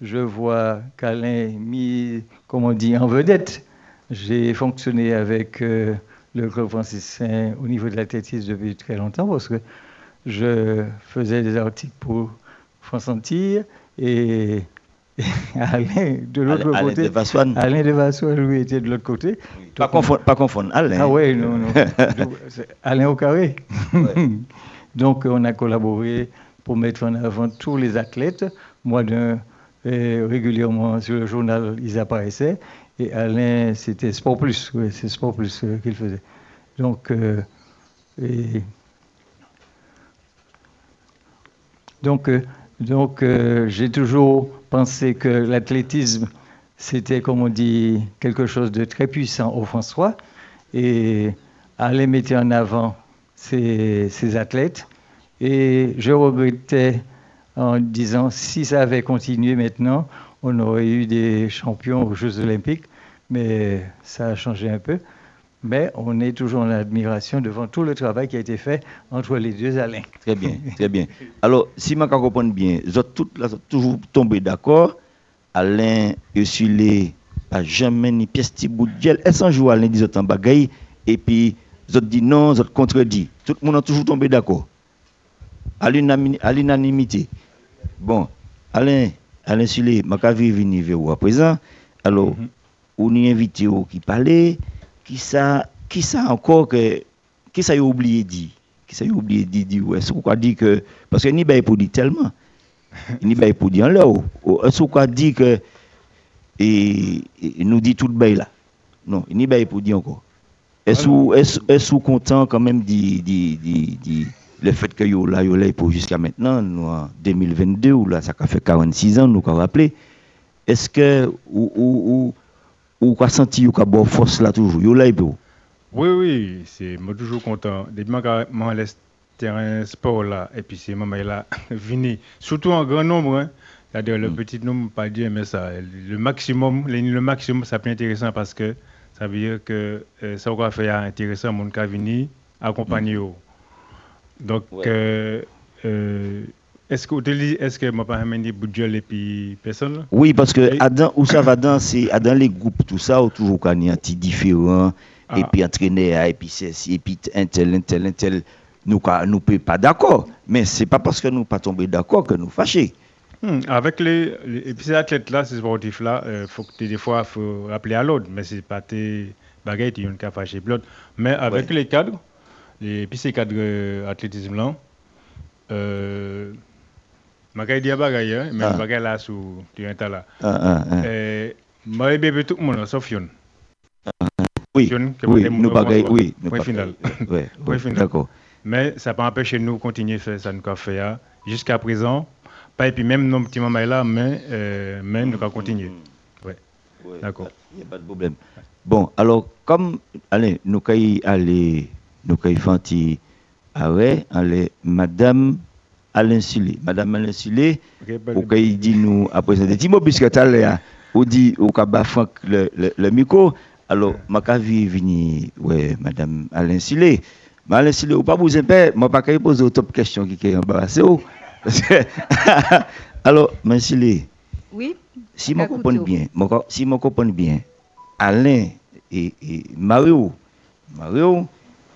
je vois qu'Alain mis, comme on dit, en vedette. J'ai fonctionné avec euh, le club franciscain au niveau de l'athlétisme depuis très longtemps parce que je faisais des articles pour France Antilles et, et Alain de l'autre côté. de. Alain de Vassoine, lui, était de l'autre côté. Pas confondre, pas confondre. Alain. Ah ouais, non, non. Alain au carré. Donc, on a collaboré pour mettre en avant tous les athlètes. Moi, d'un, régulièrement sur le journal, ils apparaissaient. Et Alain, c'était Sport Plus. Oui, c'est Sport Plus euh, qu'il faisait. Donc, euh, euh, j'ai toujours pensé que l'athlétisme, c'était, comme on dit, quelque chose de très puissant au François. Et Alain mettait en avant ces athlètes. Et je regrettais en disant, si ça avait continué maintenant, on aurait eu des champions aux Jeux Olympiques. Mais ça a changé un peu. Mais on est toujours en admiration devant tout le travail qui a été fait entre les deux Alain. Très bien, très bien. Alors, si je comprends bien, vous êtes toujours tombé d'accord. Alain Usulé n'a jamais ni pièce petit bout de gel. Est-ce qu'un jour Alain dit en bagaille? Et puis vous dit non, vous contredit. Tout le monde a toujours tombé d'accord. À l'unanimité. Bon, Alain, Alain Sulé, je vais venir vers vous à présent. Alors, on y invité au qui parlait, qui ça, qui ça encore que, qui ça a oublié dit, qui ça a oublié dit, dit, ouais, est-ce qu'on dit que, parce que ni ben pour dire tellement, ni ben pour dire en là, ou- ou est-ce qu'on dit que, et, et nous dit tout le bail là, non, ni ben pour dire encore. Est-ce ou- est-ce ou content quand même du- le fait que yo là, yo là pour jusqu'à maintenant, nous en 2022, ou là, ça fait 46 ans, nous avons rappelé, est-ce que, ou, ou, ou, ou qu'a senti, ou qu'a bonne force là toujours, yo là, Oui, oui, c'est moi toujours content. Depuis que laisse terrain sport là, et puis c'est moi là, venu, surtout en grand nombre. Hein. C'est-à-dire le petit nombre, pas dire, mais ça, le maximum, le, le maximum, ça peut être intéressant parce que ça veut dire que euh, ça va faire intéressant, mon cas venir accompagner. eux. Donc, Ouais. euh, euh, est-ce que tu est-ce que moi pas amené budget et puis personne? Oui, parce que Et- dans, où ça va dans, c'est à dans les groupes, tout ça, ou toujours qu'on y a un petit différent, et Ah. puis entraîner, et puis ceci, et puis un tel, un tel, un tel. Nous ne peut pas d'accord. Mais c'est pas parce que nous pas tombés d'accord que nous fâchés. Hmm, avec les, et ces athlètes là, ces sportifs là, euh, faut que des fois faut rappeler à l'autre, mais c'est pas tes bagailles qu'à fâcher l'autre. Mais avec Ouais. les cadres, les, et puis ces cadres euh, athlétisme là, euh, ma dit à bagaille, hein, mais Ah. bagaille là sous tu es là. Ah, ah. Euh, moi bébé tout le monde sauf Yon. Oui, Yon, oui, nous mon- oui. nous Point final. ouais, Point final. D'accord. Mais ça peut empêcher nous de continuer à faire ça nous avons fait hein. jusqu'à présent. Pas et puis même nos petits mamans là, mais, euh, mais nous allons continuer. Ouais. Ouais, D'accord. Il n'y a pas de problème. Bon, alors, comme, allez, nous allons aller, nous allons faire un petit arrêt, allez, Madame Alain Silé. Madame Alain bon, vous allez dire nous, après ça, dis-moi, puisque tu as ou dit, ou kaba Franck le, le, le micro, alors, ma cavi vini, ouais, Madame Alain Silé. Mais Alain Silé, ou pas vous aimer, moi, pas qu'à poser au top question qui est embarrassé. alors, Madame Silé, Oui. si je comprends bien, si je comprends bien, Alain et, et Mario, Mario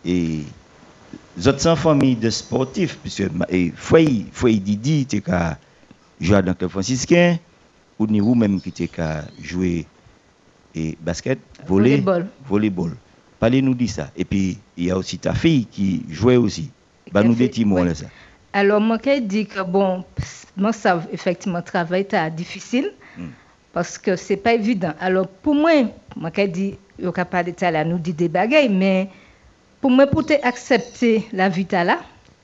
et les autres famille de sportifs, puisque Foy, Didi, tu as joué dans le franciscain, ou ni vous-même qui tu as joué et basket, volley, Volleyball. volleyball. Parlez-nous de ça. Et puis, il y a aussi ta fille qui jouait aussi. Bah, nous là, ça. Alors, je dis que, bon, moi, ça, effectivement, travail est difficile Mm. parce que c'est pas évident. Alors, pour moi, je dis, il n'y a pas de là, nous dit des bagailles, mais pour moi, pour te accepter la vie là,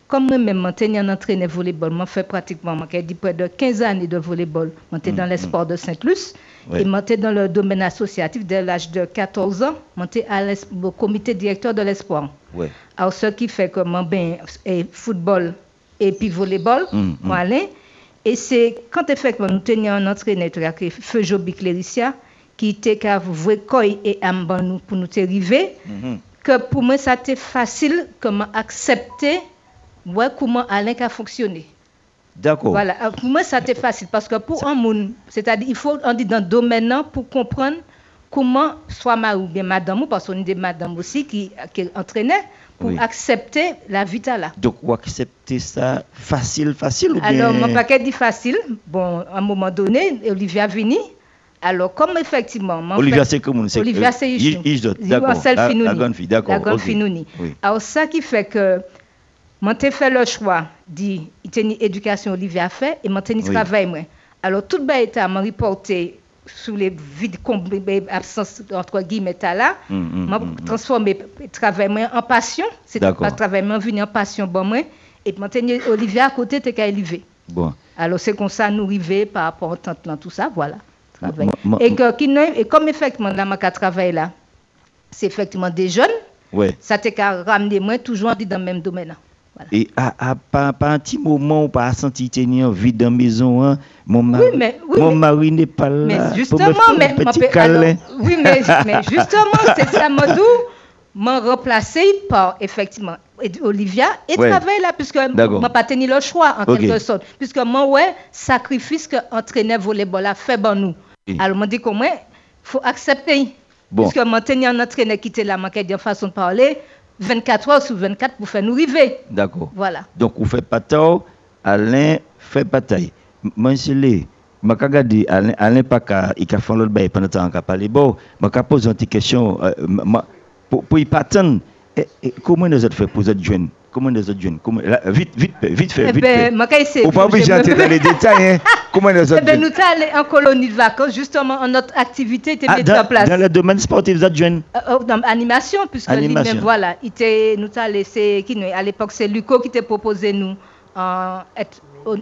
comme moi-même, je un entraîneur volleyball, moi, fait pratiquement, je dis près de 15 années de volleyball. Moi, j'étais dans les sports de Saint-Luce. Ouais. Et j'étais dans le domaine associatif dès l'âge de 14 ans. À l'es- au comité directeur de l'espoir. Alors, ce qui fait que moi, ben, et football et puis volleyball, Mm, moi, aller. Et c'est quand effectivement nous tenions un entraîneur qui Feu Jobi Cléricia, qui était qu'à et amban pour nous arriver, Mhm. Que pour moi, ça a été facile comment accepter ouais, comment Alain a fonctionné. D'accord. Voilà, Euh, pour moi, ça a été facile parce que pour un monde, c'est-à-dire, il faut, on dit dans le domaine là, pour comprendre comment, soit ma ou bien madame, parce qu'on est des madames aussi qui, qui entraînaient, pour Oui. accepter la vie là. Donc, vous acceptez ça facile, facile ou bien... Alors, mon paquet dit facile. Bon, à un moment donné, Olivia vini. Alors, comme effectivement. Olivia, fait- c'est Olivia, euh, Ishnou, d'accord. La- grande fille, d'accord, La grande. Oui. Alors, ça qui fait que. Moi, j'ai fait le choix tenir éducation Olivia a fait et moi, tenir Oui. travail. Moi. Alors, tout le état m'a reporté sous les vides comblés, absence entre guillemets là. Mm, mm, m'a mm, mm. transformé le travail en passion. C'est pas travail venu en passion bon moi. Et moi, tenir Olivia à côté, t'es qu'à élever. Bon. Alors c'est comme ça nous arrivons par rapport au temps là, tout ça, voilà. Travail. Et, que, qui et comme effectivement là, ma travail là, c'est effectivement des jeunes, Ouais. ça t'a qu'à ramener moi toujours dans le même domaine. là. Et à, à, un petit moment où pas senti tenir envie dans la maison, hein, mon mari, mais- oui, mon mais- mari n'est pas là. Mais pour me justement, faire mais, un petit ma pe- câlin. alors, oui, mais, mais justement, c'est ça, Modou m'a remplacé par effectivement Olivia et Ouais. travaille là puisque m'a pas tenu le choix en quelque sorte puisque moi ouais sacrifice que entraîneur volleyball a fait bon nous. Alors m'a dit que moi faut accepter Bon. puisque m'a tenu un entraîneur qui était là m'a dit en façon de parler 24 heures sur 24 pour faire nous arriver D'accord. voilà Donc, vous faites pas tort, Alain fait bataille. Les. Je vais regarder Alain, Alain pas qu'à- il a fait l'autre bail pendant temps qu'il parler. Bon, je poser une petite question. euh, pour, y pas eh, eh, comment les autres fait pour les jeunes? Comment les autres jeunes Comment, là, Vite, vite, vite fait, Eh vite ben, fait. pas obligé d'entrer dans les détails. Hein? Comment les Eh autres ben, jeunes nous sommes allés en colonie de vacances justement en notre activité était Ah, mise en place dans le domaine sportif, les autres jeunes Euh, euh, dans animation, puisque Animation. lui-même, voilà, il était, nous a laissé, qui nous- à l'époque, c'est Luco qui t'a proposé nous, euh, être, au-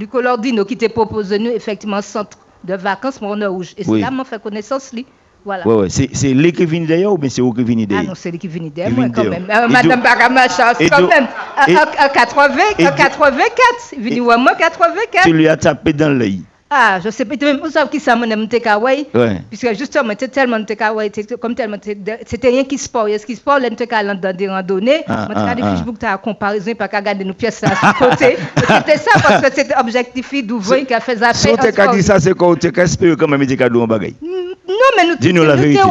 Luco Lordino qui t'a proposé nous, effectivement, centre de vacances, Morne Rouge. Et Oui. c'est là m'a fait connaissance, lui. Voilà. Ouais, ouais. C'est, lui qui vient d'ailleurs ou bien c'est vous qui venez Ah d'ailleurs non, c'est lui qui vient derrière Il moi quand même. Euh, Madame Barama Charles, quand donc- même. En 80, et en donc- 84, il vient voir moi 84. Tu lui as tapé dans l'œil. Ah, je sais pas, vous savez qui ça, mon aime Tekaway Ouais. Puisque justement, c'était tellement Tekaway, c'était comme tellement, c'était rien qui sport. Est-ce qui sport, là, nous sommes dans des randonnées. Ah, Moi, ah, des ah. Facebook, tu as comparaison, pas qu'à garder nos pièces là sur côté. C'était ça, parce que c'était objectif d'ouvrir, qui a fait Si affaire. on t'a dire ça, c'est qu'on t'a qu'à espérer quand même cadeaux en bagaille. Non, mais nous Dis-nous la nous vérité,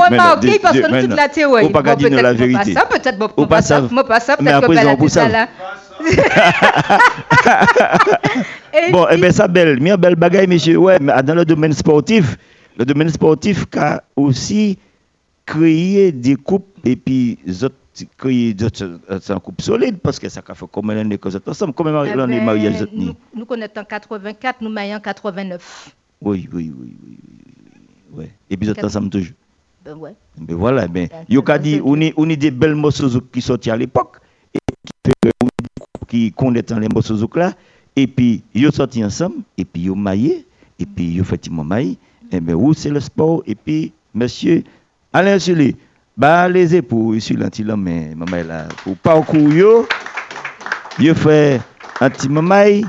dis- parce que nous, la théorie. Ou pas dire nous la peut-être vérité. pas ça, peut-être moi, pas pas ça, moi, pas ça, peut-être que dit ça Bon, eh bien, ça belle, bien belle bagaille, monsieur. Ouais, mais dans le domaine sportif, le domaine sportif a aussi créé des coupes et puis autres créé d'autres euh, c'est un couple solide parce que ça a fait combien d'années que êtes ensemble, combien Eh d'années ben, mariage nous, nous connaissons en 84, nous marions en 89. Oui, oui, oui, oui, oui, oui, ouais. Et puis êtes ensemble toujours. Ben ouais. Ben voilà, ben, Ben, yo ka on est des belles morceaux qui sortent à l'époque, et qui connaissent les morceaux là, et puis yo sorti ensemble, et puis yo maillé, et puis yo effectivement maillé, et ben où c'est le sport, et puis monsieur, Alain Sully, bah les épaules sur l'antilhomme, mais maman là, pour parcours yo, yo fait un petit maman,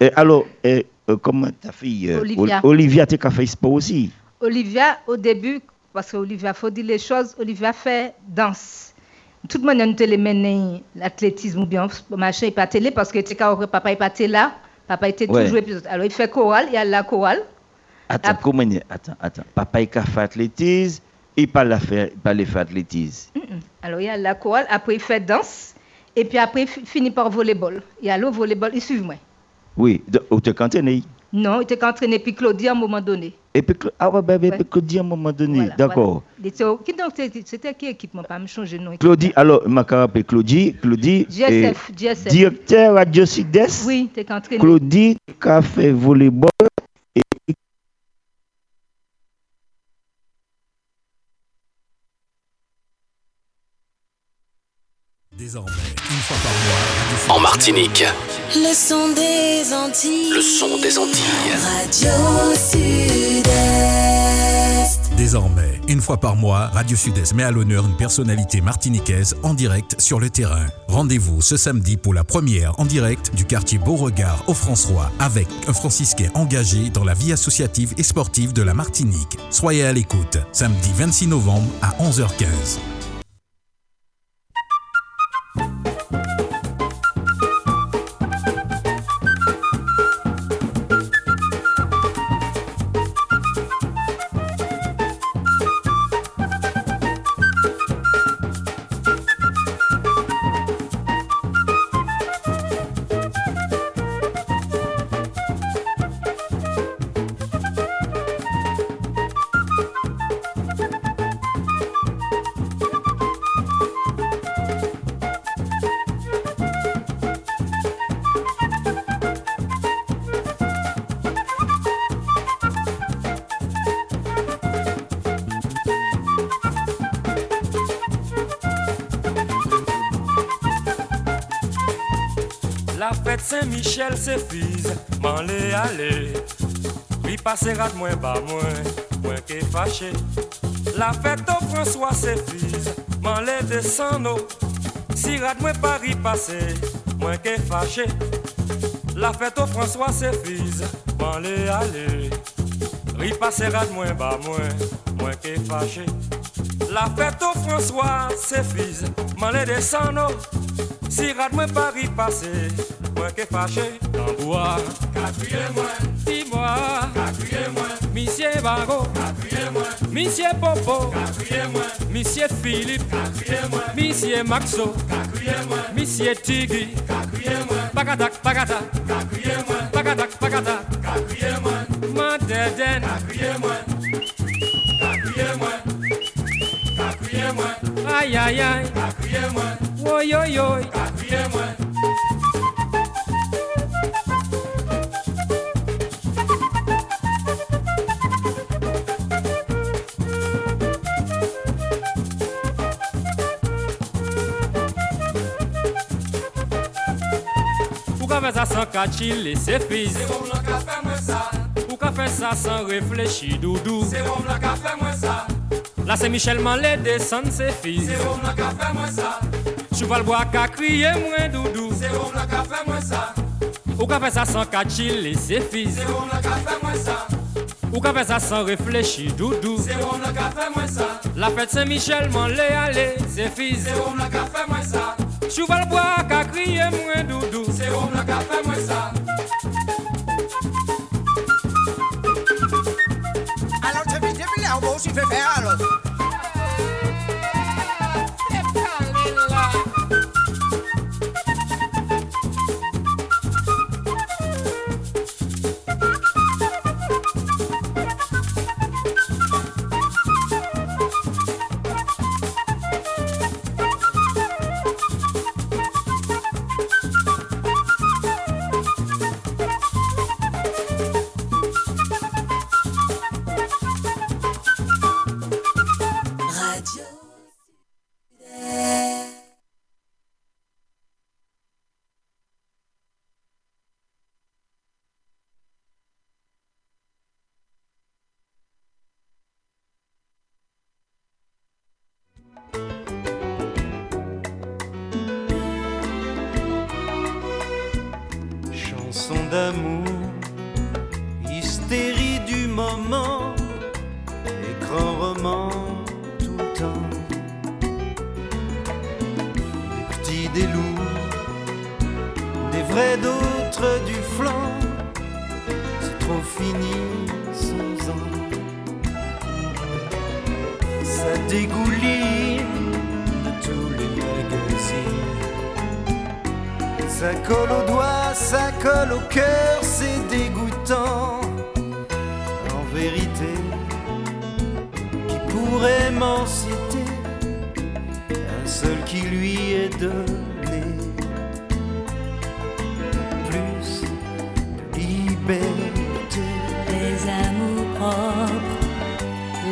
et alors, et, euh, comment ta fille, euh, Olivia. Ol- Olivia, t'es fait sport aussi? Olivia, au début, parce qu'Olivia, faut dire les choses, Olivia fait danse. Tout le monde a nous les mené l'athlétisme ou bien machin, il pas télé parce que t'es papa il pas télé là, papa était Ouais. toujours épisode. Alors il fait chorale, il y a la chorale. Attends, comment dire Attends, attends. Papa, il a fait athlétisme, il pas la faire, pas les faire athlétisme. Alors il y a la chorale, après il fait danse et puis après il fi- finit par volleyball. Il y a le volleyball, il suit moi. Oui, de- ou te cantonné. Non, il était entraîné puis Claudie à un moment donné. Et puis, Cla- ah ouais, ben, Ouais. puis Claudie, à un moment donné, Voilà, d'accord. voilà. C'était- qui équipe moi pas me changer non. Claudie, alors, ma rappelé Claudie, Claudie, GSF, GSF. directeur Radio Sud-Est, Oui, t'es entraîné. Claudie, qui a fait volleyball, et Désormais, une fois par mois, En Martinique, Le son des Antilles. le son des Antilles. Radio Sud-Est. Désormais, une fois par mois, Radio Sud-Est met à l'honneur une personnalité martiniquaise en direct sur le terrain. Rendez-vous ce samedi pour la première en direct du quartier Beauregard au François avec un franciscain engagé dans la vie associative et sportive de la Martinique. Soyez à l'écoute, samedi 26 novembre à 11h15. Saint-Michel c'est fise, m'en l'est allé. Oui passera de moins bas moins, moins que fâché. La fête au François c'est fise, m'en l'est descend Si rad moins Paris passé, moins que fâché. La fête au François c'est fise, m'en l'est allé. Oui passera de moins bas moins, moins que fâché. La fête au François c'est fise, m'en l'est descend si rad mwen Paris passé, mwen ke fache Tanboua, katriye mwen Dimwa, katriye mwen Misye Bago, katriye mwen Misye Popo, katriye mwen Misye Philip, katriye mwen Misye Maxo, katriye mwen Misye Tigri, katriye mwen Pakatak, pakatak, katriye mwen Pakatak, pakatak, katriye mwen Madeden, katriye mwen Katriye mwen Katriye mwen Ay ay ay, katriye mwen Oy oy oy, katriye mwen ka chile se fiz Se rom la ka fè mwen sa Ou ka fè sa san reflechi doudou. Se rom la ka fè mwen sa La se Michel man le desan se fiz Se rom la ka fè mwen sa Chouval bois ka kriye mwen doudou. Se rom la ka fè mwen sa Ou ka fè sa sans kachili, se fiz Se ou nan ka fè mwen sa Ou ka fè sa sans réfléchi, doudou. Se ou nan ka fè mwen sa La allé, se fiz Se nan ka fè mwen sa Chouval bois, ka kriye mwen doudou Se ou nan ka fè mwen sa Alors, tu vis depuis là, on va aussi faire faire alors. D'amour, hystérie du moment, écran roman tout le temps. Des petits, des lourds, des vrais, d'autres du flanc. C'est trop fini sans an. Ça dégouline Ça colle au doigt, ça colle au cœur, c'est dégoûtant. En vérité, qui pourrait m'en citer un seul qui lui est donné plus de liberté. Les amours propres,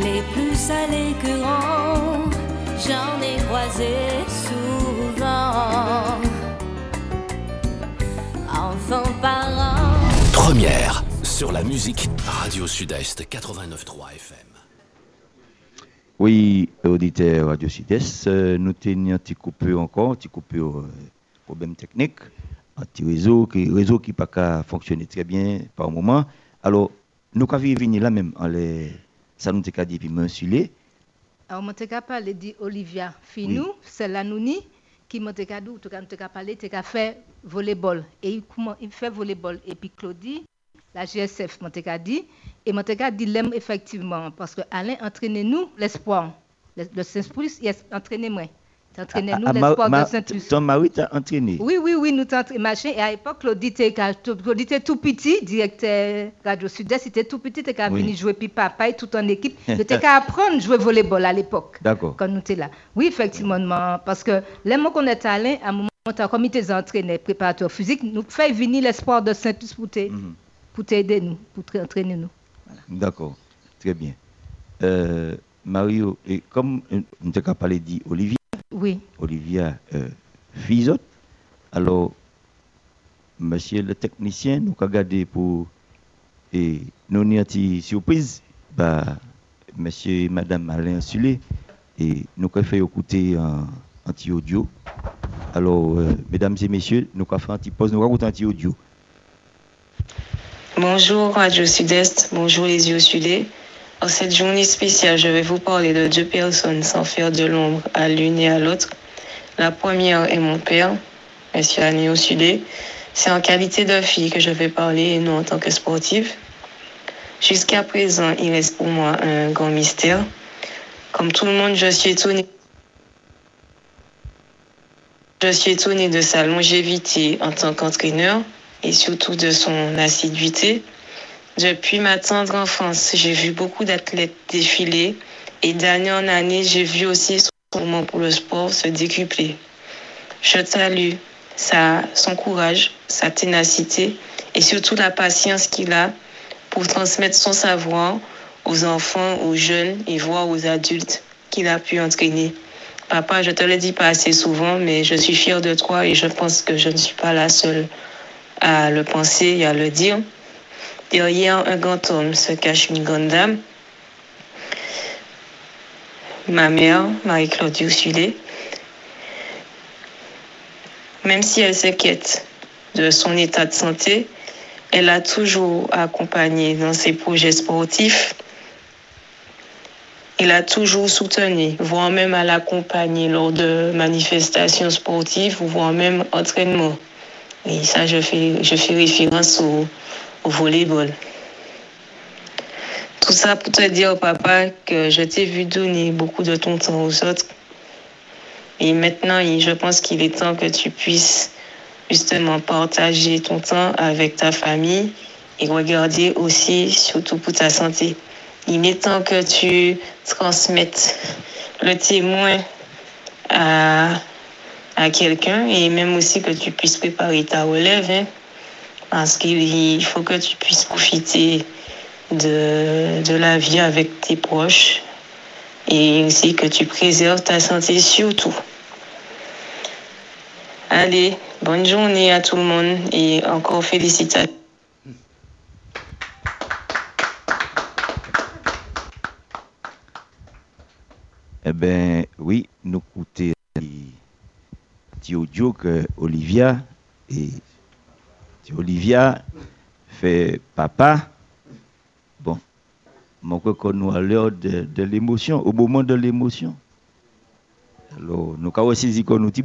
les plus salés que j'en ai croisé sur la musique Radio Sud-Est 89.3 FM. Oui, auditeur Radio Sud-Est, euh, nous tenions un petit coupure encore, un petit coupure euh, problème technique, un petit réseau qui réseau qui pas qu'à fonctionner très bien par moment. Alors, nous avons venir là même, en les, ça nous a dit puis mensulé. Alors, je t'ai parlé d'Olivia Finou, c'est la Nouni, qui m'a dit, tout cas, je parlé, tu as fait volleyball. Et il, comment, il fait volleyball. Et puis Claudie, la GSF, m'a dit, et m'a dit, l'aime effectivement, parce que Alain entraînait nous l'espoir. Le, Saint-Plus, il entraîné moi. Entraîné nous Ah, ah, l'espoir de Saint-Plus. Ton mari t'a entraîné. Oui, oui, oui, nous t'entraînons. Et à l'époque, Claudie était tout petit, directeur Radio Sud-Est, il était tout petit, était Oui. venu jouer, puis papa, tout en équipe. Il était qu'à apprendre à jouer volleyball à l'époque D'accord. quand nous étions là. Oui, effectivement, parce que les mots qu'on est allé, à un moment, comme il était entraîné, préparateur physique, nous fait venir l'espoir de Saint-Plus pour pour t'aider nous, pour t'entraîner nous. D'accord, très bien. Euh, Mario, et comme euh, nous avons parlé d'Olivia, Oui. Olivia euh, Fizot, alors, monsieur le technicien, nous avons gardé pour et nous avons une surprise, bah, monsieur et madame Alain Sulé, et nous avons fait écouter un, petit audio. Alors, euh, mesdames et messieurs, nous avons fait un petit pause, nous avons un petit audio. Bonjour Radio Sud-Est, bonjour les yeux sudés. En cette journée spéciale, je vais vous parler de deux personnes sans faire de l'ombre à l'une et à l'autre. La première est mon père, Monsieur Anéo Sudé. C'est en qualité de fille que je vais parler et non en tant que sportive. Jusqu'à présent, il reste pour moi un grand mystère. Comme tout le monde, je suis étonnée. Je suis étonnée de sa longévité en tant qu'entraîneur et surtout de son assiduité. Depuis ma tendre enfance, j'ai vu beaucoup d'athlètes défiler et d'année en année, j'ai vu aussi son moment pour le sport se décupler. Je salue sa, son courage, sa ténacité et surtout la patience qu'il a pour transmettre son savoir aux enfants, aux jeunes et voire aux adultes qu'il a pu entraîner. Papa, je te le dis pas assez souvent, mais je suis fière de toi et je pense que je ne suis pas la seule à le penser et à le dire. Derrière un grand homme se cache une grande dame. Ma mère, Marie-Claude Ursule, même si elle s'inquiète de son état de santé. Elle a toujours accompagné dans ses projets sportifs. Il a toujours soutenu, voire même à l'accompagner lors de manifestations sportives, voire même entraînement. Et ça, je fais, je fais référence au, au volleyball. Tout ça pour te dire, papa, que je t'ai vu donner beaucoup de ton temps aux autres. Et maintenant, je pense qu'il est temps que tu puisses justement partager ton temps avec ta famille et regarder aussi, surtout pour ta santé. Il est temps que tu transmettes le témoin à, à quelqu'un et même aussi que tu puisses préparer ta relève. hein. parce qu'il il faut que tu puisses profiter de, de la vie avec tes proches et aussi que tu préserves ta santé surtout. Allez, bonne journée à tout le monde et encore félicitations. Eh bien, oui, nous écoutons petit audio que Olivia et Olivia fait papa. Bon, mon crois nous à l'heure de, de l'émotion, au moment de l'émotion. Alors, nous avons saisi qu'on nous dit.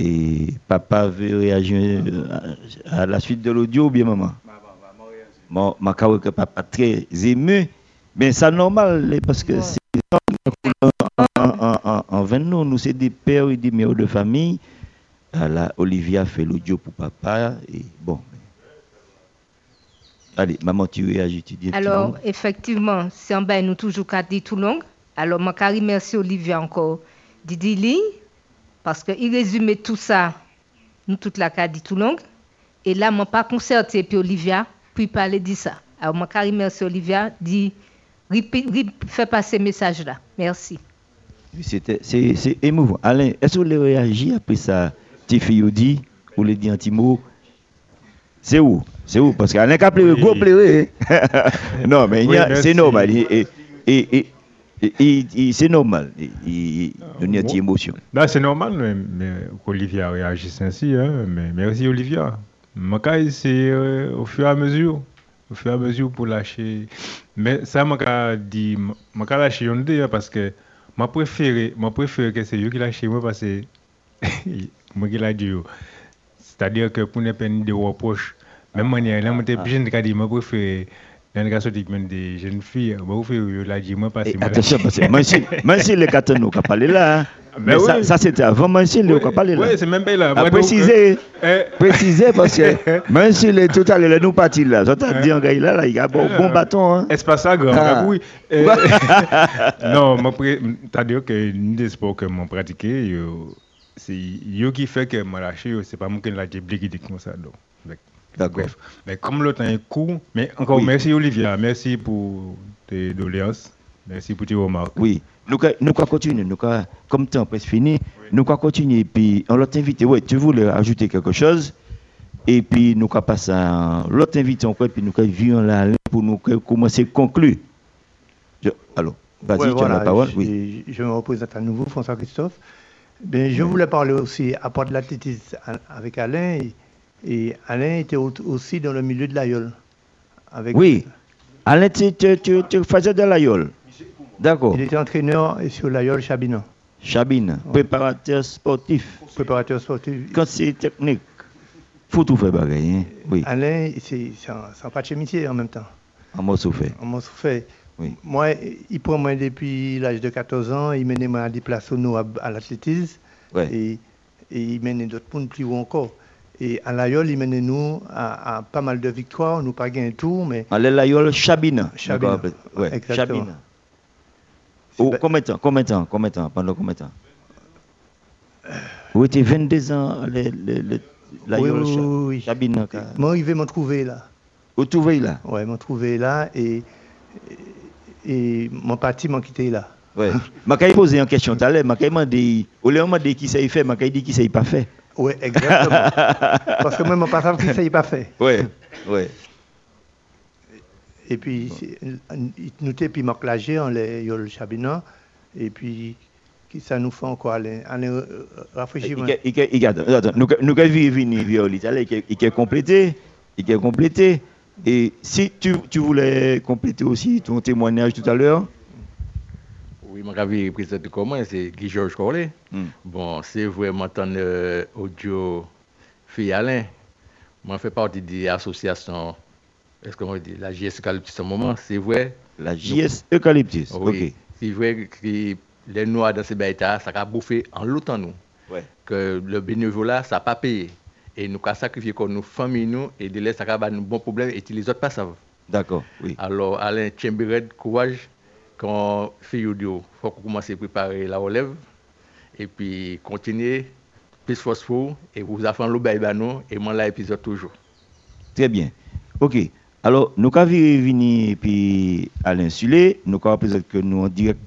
Et papa veut réagir à la suite de l'audio ou bien maman? Bon, ma crois que papa très ému, mais c'est normal parce que c'est en, en, en 20 nous, nous c'est des pères et des mères de famille. Là, Olivia fait l'audio pour papa et bon. Allez, maman, tu réagis, tu dis un Alors, effectivement, c'est en bas, nous toujours qu'à dire tout long. Alors, je remercie Olivia encore Didi parce qu'il résumait tout ça, nous toute la cas dit tout long. Et là, moi, pas concerté, puis Olivia, puis parler de ça. Alors, je remercie Olivia, dit, fait passer ce message-là. Merci. C'était- C'est c'est émouvant. Alain, est-ce que vous voulez réagir après ça? Tes filles dit, ou les dit un petit mot? C'est où? C'est où? Parce qu'Alain a pleuré, gros pleuré. hein? non, mais Oui, a- c'est normal. Et, et, et, et- c'est normal. Il y a une petite émotion. Là, c'est normal mais, mais qu'Olivia réagisse ainsi. Hein, mais merci, Olivia. Cas, c'est euh, au fur et à mesure. Au fur et à mesure pour lâcher. Mais ça, moi, j'ai dit, moi, j'ai lâché une idée, parce que moi, préféré, moi, préféré que c'est eux qui lâchent moi parce que moi, qui l'a dit. C'est-à-dire que pour ne pas de reproches, même manière, là, jeune, j'ai dit, moi, préféré. Dans le cas sorti même des jeunes filles, moi, vous faites la moi, parce que moi, attention, parce que moi, si- nous parlé là, mais ça, oui. ça, c'était avant, les qui parlé là. Oui, c'est même pas là. À préciser, euh, préciser parce que si les tout à l'heure nous partis là, j'entends dire un gars là, là, il a bon, bon bâton. Hein. Est-ce pas ça, grand Ah. Oui. Euh, non, pré- c'est-à-dire que une des sports que pratiqué, yo, c'est yo qui fait que moi lâché, c'est pas moi qui l'a débliqué comme ça. Donc, Avec- bref. Mais comme le temps est court, mais encore Oui. merci Olivia, merci pour tes doléances, merci pour tes remarques. Oui, nous nous allons continuer, nous comme le temps est presque fini, nous allons continuer, puis on l'a invité, ouais, tu voulais ajouter quelque chose, et puis nous allons passer à l'autre invité encore, puis nous allons vivre là pour nous commencer à conclure. Je- alors, vas-y, Ouais, tu as la parole. je, Oui. je me représente à nouveau, François Christophe. Ben, je voulais parler aussi à part de l'athlétisme avec Alain. Et, et Alain était au- aussi dans le milieu de l'aïeul. Avec, Oui, Alain, tu, tu, tu, tu faisais de l'aïeul. D'accord. Il était entraîneur sur l'aïeul Chabina. Chabine, préparateur sportif. Préparateur sportif. Conseiller technique. Faut tout faire bagaille, hein. Oui, Alain, c'est c'est un, c'est un patch métier en même temps. en mot souffert. On m'en souffert. Oui. Moi, il prend moi depuis l'âge de 14 ans, il menait moi à des places au à, à l'athlétisme. Ouais. Et, et il menait d'autres mondes plus haut encore. Et à l'Aïol, il menait nous à, à pas mal de victoires. Nous pas gagné tout, mais Allez, l'aïeul Chabine. Chabine. Ouais, Exactement. Chabine. Oh, combien de temps Combien de temps Combien de temps Pendant combien de temps Vous étiez 22 ans, le, le, le, l'aïeul Oui, oui, oui, oui. Chabine. moi, il veut m'en trouver là. Vous trouvez là? Ouais, m'en trouver là et, et, et mon parti m'a quitté là. Ouais. Je poser une question tout à l'heure. Je vais demander, au lieu de demander qui ça y fait, je dire qui ça y pas fait. Oui, exactement. Parce que moi, mon parti, qui ça y pas fait. Ouais, ouais. Et puis, c'est- nous t'es puis Marc Lager, on les yo le Chabina, et puis qui ça nous fait encore aller euh, euh, rafraîchissement. Nous nous avons venir vers l'Italie, il il est complété, il est complété. Et si tu, tu voulais compléter aussi ton témoignage tout à l'heure, Oui, mon avis présente comment c'est Guy Georges Corley. Bon, c'est vraiment ton euh, audio fille Alain. Moi, je fais partie de l'association, est-ce qu'on dit, la JS Eucalyptus en moment, c'est vrai? La JS Eucalyptus, Oui, ok. c'est vrai que les Noirs dans ces bêtas, ça a bouffé en l'autant nous. Ouais. Que le bénévolat, ça n'a pas payé. Et nous avons sacrifié comme nous, famille, nous, et de l'aide, ça a un bon problème, et les autres pas savent. D'accord, oui. Alors, Alain, Tchembired, courage, quand fait audio, il faut qu'on commence à préparer la relève, et puis continuer, plus phosphore, et vous avez fait le et moi, l'épisode toujours. Très bien. Ok. Alors, nous avons venir puis à l'insulé, nous avons présenter que nous en direct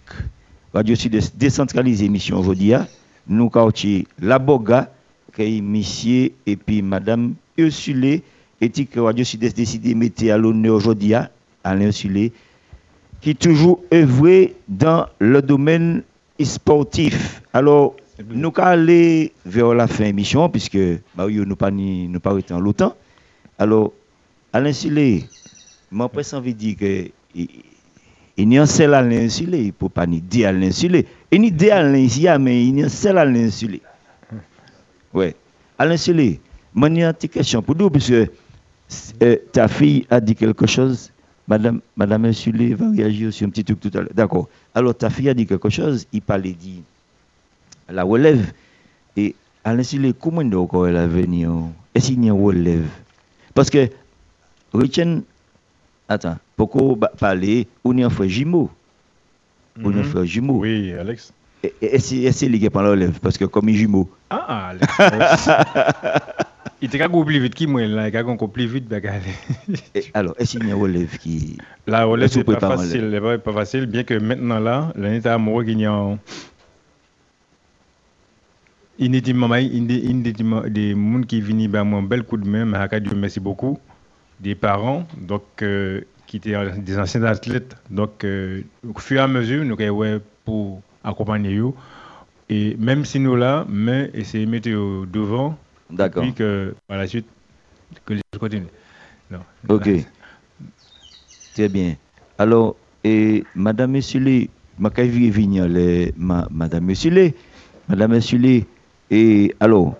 Radio Sud décentralisé émission aujourd'hui. hein. Nous avons la Boga, qui est monsieur et puis madame Ursulé, et que Radio Sud décidé de mettre à l'honneur aujourd'hui hein, à l'insulé, qui toujours œuvré dans le domaine sportif. Alors, nous allons aller vers la fin de l'émission, puisque Mario nous pas nous pas en longtemps. Alors, Alain Silé, moi, presque envie dire que il il y a seul Alain Silé, il ne faut pas ni dire Alain Silé. Il n'y a deux Alain mais il y a seul Alain Silé. Oui. Alain Silé, moi, il y question pour vous, parce que euh, ta fille a dit quelque chose. Madame, Madame Sulé va réagir sur un petit truc tout à l'heure. D'accord. Alors, ta fille a dit quelque chose, il parlait dit la relève. Et Alain Silé, comment est encore elle a venir? Est-ce qu'il y a une relève? Parce que, Richard, attends, pourquoi parler, on est un frère jumeau On est un frère jumeau. Oui, Alex. Et- et Est-ce est-ce qu'il est par la relève Parce que comme il jumeau. Ah, Alex. Il était encore plus vite que moi, là. Il était encore plus vite. Et alors, est-ce qu'il y a relève qui. La relève, c'est pas facile. C'est pas, facile, bien que maintenant, là, l'année est amoureux qu'il y a inéditement, inéditement, des gens qui viennent ben, moi, un bel coup de main, mais à Dieu merci beaucoup, des parents, donc, euh, qui étaient des anciens athlètes. Donc, euh, au fur et à mesure, nous avons pour accompagner eux. Et même si nous là, mais essayer de mettre au devant, D'accord. puis que par la suite, que les autres continuent. Non. Ok. Très bien. Alors, et Madame Messulé, ma venir Madame Messulé, Madame Messulé, et alors,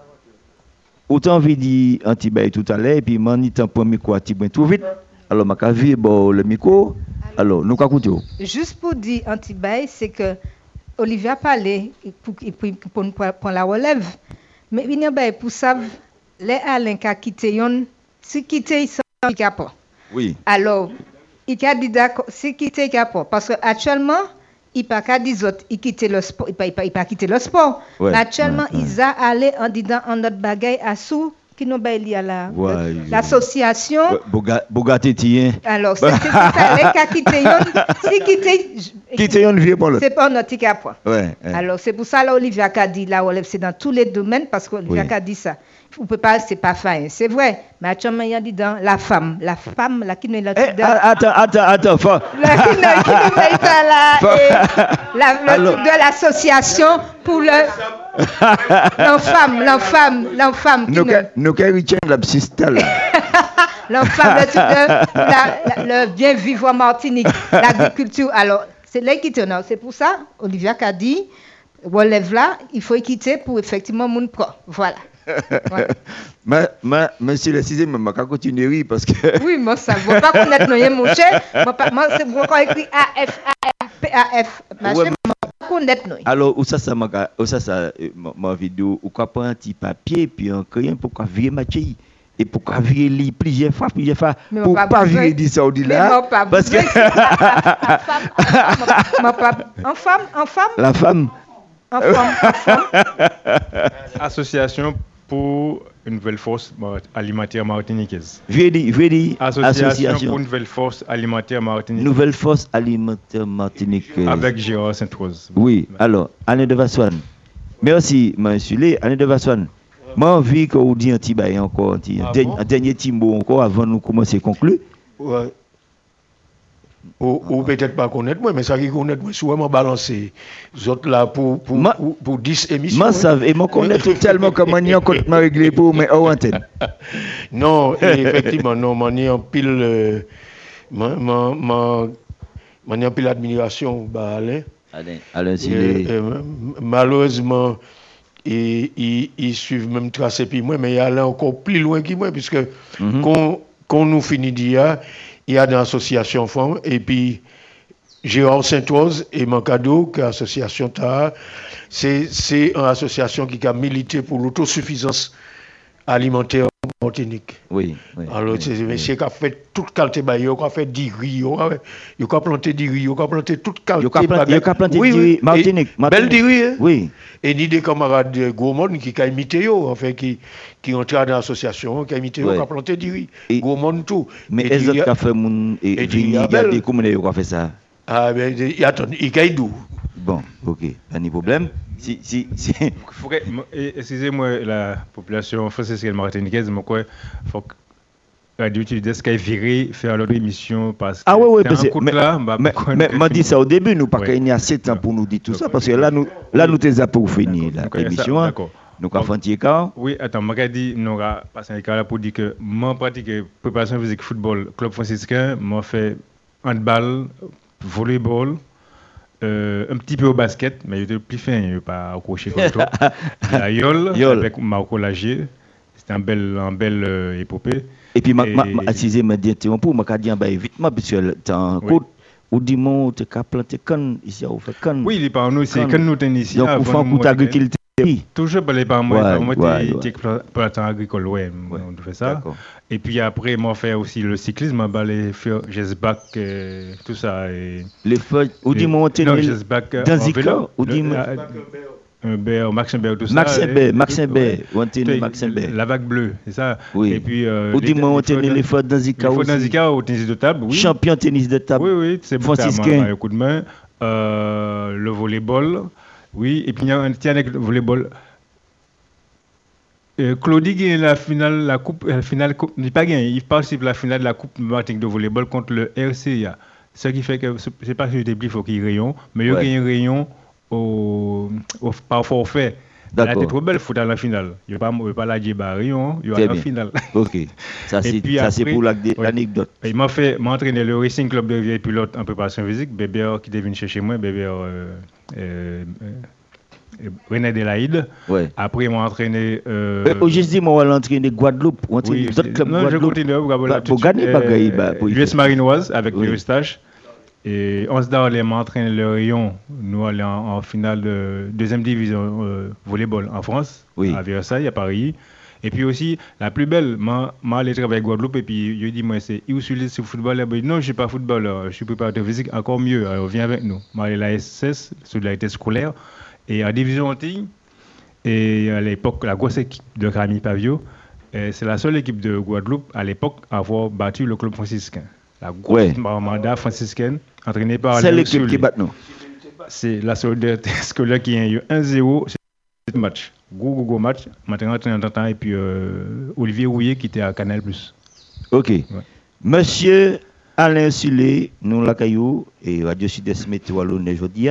autant envie dire anti tout à l'heure, et puis m'en étant pour micro à Tibouin tout vite. Alors, ma caille bon le micro. Alors, nous qu'à écouter. Juste pour dire anti-bail, c'est que Olivier a parlé pour, pour, pour, pour, pour la relève. Mais il y a bail pour ça, les Alain qui a quitté, yon, si s'en pas. Oui. Alors, il a dit d'accord, si quitté, il pas. Parce qu'actuellement, il n'a pas dit autres, il quitte le sport, il n'a pas, il pas quitté le sport. Ouais, Mais actuellement, ouais, ouais. ils ont allé en disant en notre bagaille à sous, qui nous bail lié à la- l'association. Boga- Bogatétien. Alors, c'est quitté, yon, si quitté, Quitter yon vieux pour l'autre. c'est pas notre point. Ouais. Alors, c'est pour ça, là, Olivia a dit, relève, c'est dans tous les domaines, parce qu'Olivia Oui. a dit ça. On peut pas, c'est pas fin, c'est vrai. Mais y a dit dans la femme, la femme, là, qui n'est là, Eh, ah, attends, attends, attends. faut- la qui ne qui ne paye pas là, la, le truc de l'association pour le, l'enfant, l'enfant, l'enfant, qui Nous ne, nous la psysta, là. l'enfant, le truc de la- la- le bien vivre en Martinique, l'agriculture. Alors, c'est l'équité, non, c'est pour ça, Olivia a dit, relève là, il faut équiter pour effectivement mon pro. Voilà. Ma, ma, monsieur le sixième, je vais continuer à rire parce que. Oui, moi, ça ne va pas connaître non, mon cher. Moi, pas- moi, c'est moi, quand écrit AF, AF, PAF, ma Ouais, pas connaître non. Alors, où ça, ça m'a, ça, ça, euh, ma, vidéo, ou quoi prendre un petit papier, puis un crayon pour qu'on virer ma chérie. Et pour qu'on vire lit plusieurs fois, plusieurs fois, Mais pour pas pas virer saoudi Mais là. pas Parce que pas- En femme, en femme, la femme. en femme, en femme. Association pour une nouvelle force alimentaire martiniquaise. Vieux dit, vieux dit, Association, association. pour une nouvelle force alimentaire martiniquaise. Nouvelle force alimentaire Martinique. euh, Avec Gérard Sainte-Rose. Oui, alors, Anne de Vassoine. Merci, monsieur Lé. Anne de Vassoine. Moi, envie que vous dites un petit bail encore, un, Ah dernier- bon encore avant de nous commencer à conclure. Ouais. Ou, ou peut-être pas connaître moi, mais ça qui connaît moi, souvent m'a balancé. autres là pour, pour, ma, pour, pour 10 émissions. Moi, savent, et m'en connaît tellement que mon nion complètement réglé pour, mais en antenne. Non, effectivement, non, mon nion pile, euh, mon nion pile admiration, bah, Alain. Alain, Alain, si euh, les... euh, Malheureusement, ils suivent même tracé puis moi, mais il y a encore plus loin que moi, puisque mm -hmm. qu'on qu nous finit d'hier, il y a dans l'association femmes, et puis Gérard Saint-Oise et que l'association TAA, c'est c'est une association qui a milité pour l'autosuffisance alimentaire en Martinique. Oui, oui. Alors, c'est des messieurs qui ont fait toute qualité de qui ont fait du riz, ils ont planté du riz, ils ont planté toute qualité Ils ont planté- ils ont planté oui, du oui. riz, Martinique. Belle du riz, hein? Oui. Et ni des camarades de Gourmand qui ont imité, yo, enfin, qui, qui ont entré dans l'association, qui ont imité, qui ont planté du riz. Gourmand, tout. Mais les autres qui ont fait mon. Et riz à regardez belle. comment ils ont fait ça. Ah, ben, il- attends, il gagne d'où? Bon, ok, pas de problème. Si, si, si. Eh, Excusez-moi, la population française et martiniquaise, mais quoi, faut que Radio Tudes qu'elle viré faire leur émission parce que Ah oui, oui, t'es parce que. coup de Mais, là, bah, mais, pourquoi mais, dit ça au début, nous, parce Ouais. qu'il y a 7 ans pour nous dire tout ça, parce que là, nous, là, nous t'es pour finir l'émission. hein. d'accord. Nous, avons fait un. Oui, attends, je dit, nous avons passé un cas là pour dire que moi, pratique préparation physique football, club franciscain, moi, fait handball, volleyball, euh, un petit peu au basket, mais il était plus fin, il n'est pas accroché comme toi. La Yole, Yole. avec Marco Lagier. C'était un bel, un bel euh, épopée. Et puis, ma, Et- ma, ma, m'a dit, pour m'a dit, bah, évitement, parce que t'es en Oui. côte, ou dis moi, tu as planté canne, ici, on fait. Oui, il est pas nous, c'est quand nous ici. Donc, avant on fait un coup d'agriculture. Toujours par les parents, moi, moi, plantant agricole, ouais, on fait ça. Et puis après, moi, fait aussi le cyclisme, bah, les faire euh, tout ça. Les feuilles, ou Non, est Jesbac, euh, dans vélo. ou un Bear, Maxime Bear, tout ça. Tu- Bear. La vague bleue, c'est ça. Oui. Et puis. euh, Ou les- dis-moi, on les les fois dans Zika les fois dans aussi. Zika au tennis de table, oui. Champion tennis de table. Oui, oui, c'est bon, Franciscain. un coup de main. Le volleyball, oui. Et puis il y a un tiens avec le volleyball. Euh, Claudie gagne la finale, la coupe, la finale, coupe, il pas gagné, il participe à la finale de la Coupe Martinique de volleyball contre le RCA. Ce qui fait que, c'est pas que je déblie, il faut qu'il rayon, mais il Ouais. y a un rayon au, au, par forfait. D'accord. t'es trop belle, aller à la finale. Il n'y a pas, la djeba rayon, il y a la bien. finale. Ok. Ça, c'est pour la- ouais. l'anecdote. Il m'a fait m'a entraîné le Racing Club de vieille pilote en préparation physique, Bébé qui venu chercher moi, Bébé euh, euh, euh, René Delaïde. Ouais. Après, il m'a entraîné. Euh, Euh, Aujourd'hui, moi, on va l'entraîner Guadeloupe. On oui, entraîne d'autres clubs non, je Guadeloupe. continue. vous avez Bah, Pour gagner, pas gagner. bah, l'US. Marinoise avec Oui. le Eustache. Et on se donne, m'a entraîné le rayon. Nous allons en, en finale de deuxième division euh, volleyball en France, à Versailles, à Paris. Et puis aussi, la plus belle, m'a m'a allé travailler à Guadeloupe et puis je dis, moi, c'est où suis le footballeur Ben, Non, je ne suis pas footballeur, je suis préparateur physique, encore mieux, alors viens avec nous. Allé à la SSS, solidarité scolaire, et en division anti, et à l'époque, la grosse équipe de Camille Pavio, c'est la seule équipe de Guadeloupe à l'époque à avoir battu le club franciscain. La grosse Ouais. mandat franciscaine, entraînée par C'est l'équipe qui bat nous. C'est la solidarité scolaire qui a eu 1-0 ce match. Gros, gros, gros match. Maintenant, temps et puis euh, Olivier Rouillet qui était à Canal+. Ok. Monsieur Alain Sulé, nous l'accueillons et Radio Sud-Est Météo aujourd'hui.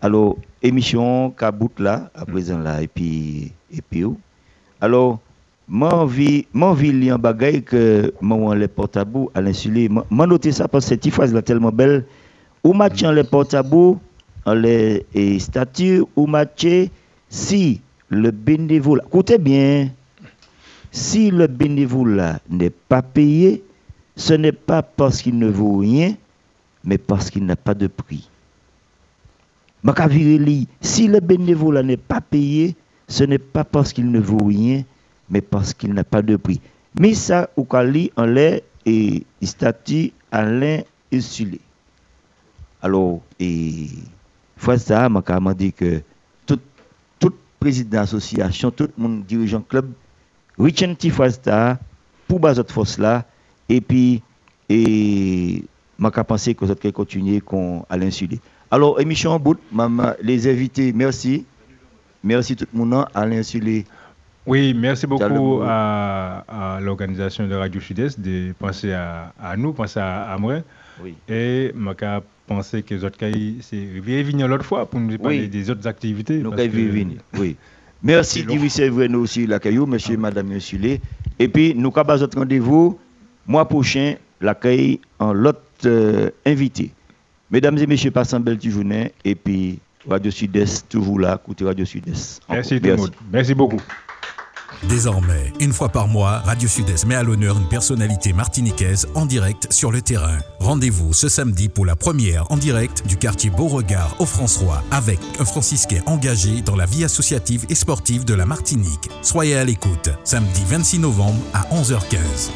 Alors, émission Kabout là, à présent là, et puis, et puis où? Alors, envie de lire un bagage que moi, les portables, Alain Sulé, moi, moi, noter ça parce que cette phrase là tellement belle. Ou match les portables, en les statues, ou si le bénévole, écoutez bien, si le bénévole n'est pas payé, ce n'est pas parce qu'il ne vaut rien, mais parce qu'il n'a pas de prix. Si le bénévole n'est pas payé, ce n'est pas parce qu'il ne vaut rien, mais parce qu'il n'a pas de prix. Mais ça, au Kali, en l'air et statut Alain Essulé. Alors, et fois ça, m'a dit que tout, tout président d'association, tout le monde dirigeant club, Richard Tifasta, pour bas cette force là, et puis, et m'a pensé que vous allez continuer qu'on à l'insulé. Alors, émission en bout, maman, les invités, merci. Merci tout le monde, Alain Sulé. Oui, merci beaucoup à, à l'organisation de Radio Sud-Est de penser à, à nous, penser à, à moi. Et je pensé que les autres cas, c'est venir l'autre fois pour nous parler des autres activités. Nous venir, oui. Merci d'y recevoir nous aussi la caillou, monsieur, madame, monsieur. Et puis, nous avons notre rendez-vous mois prochain, l'accueil en l'autre euh, invité. Mesdames et messieurs, passez une belle journée. Et puis, Radio Sud-Est, toujours là, écoutez Radio Sud-Est. Merci, Merci. Merci beaucoup. Désormais, une fois par mois, Radio Sud-Est met à l'honneur une personnalité martiniquaise en direct sur le terrain. Rendez-vous ce samedi pour la première en direct du quartier Beauregard au François avec un franciscain engagé dans la vie associative et sportive de la Martinique. Soyez à l'écoute, samedi 26 novembre à 11h15.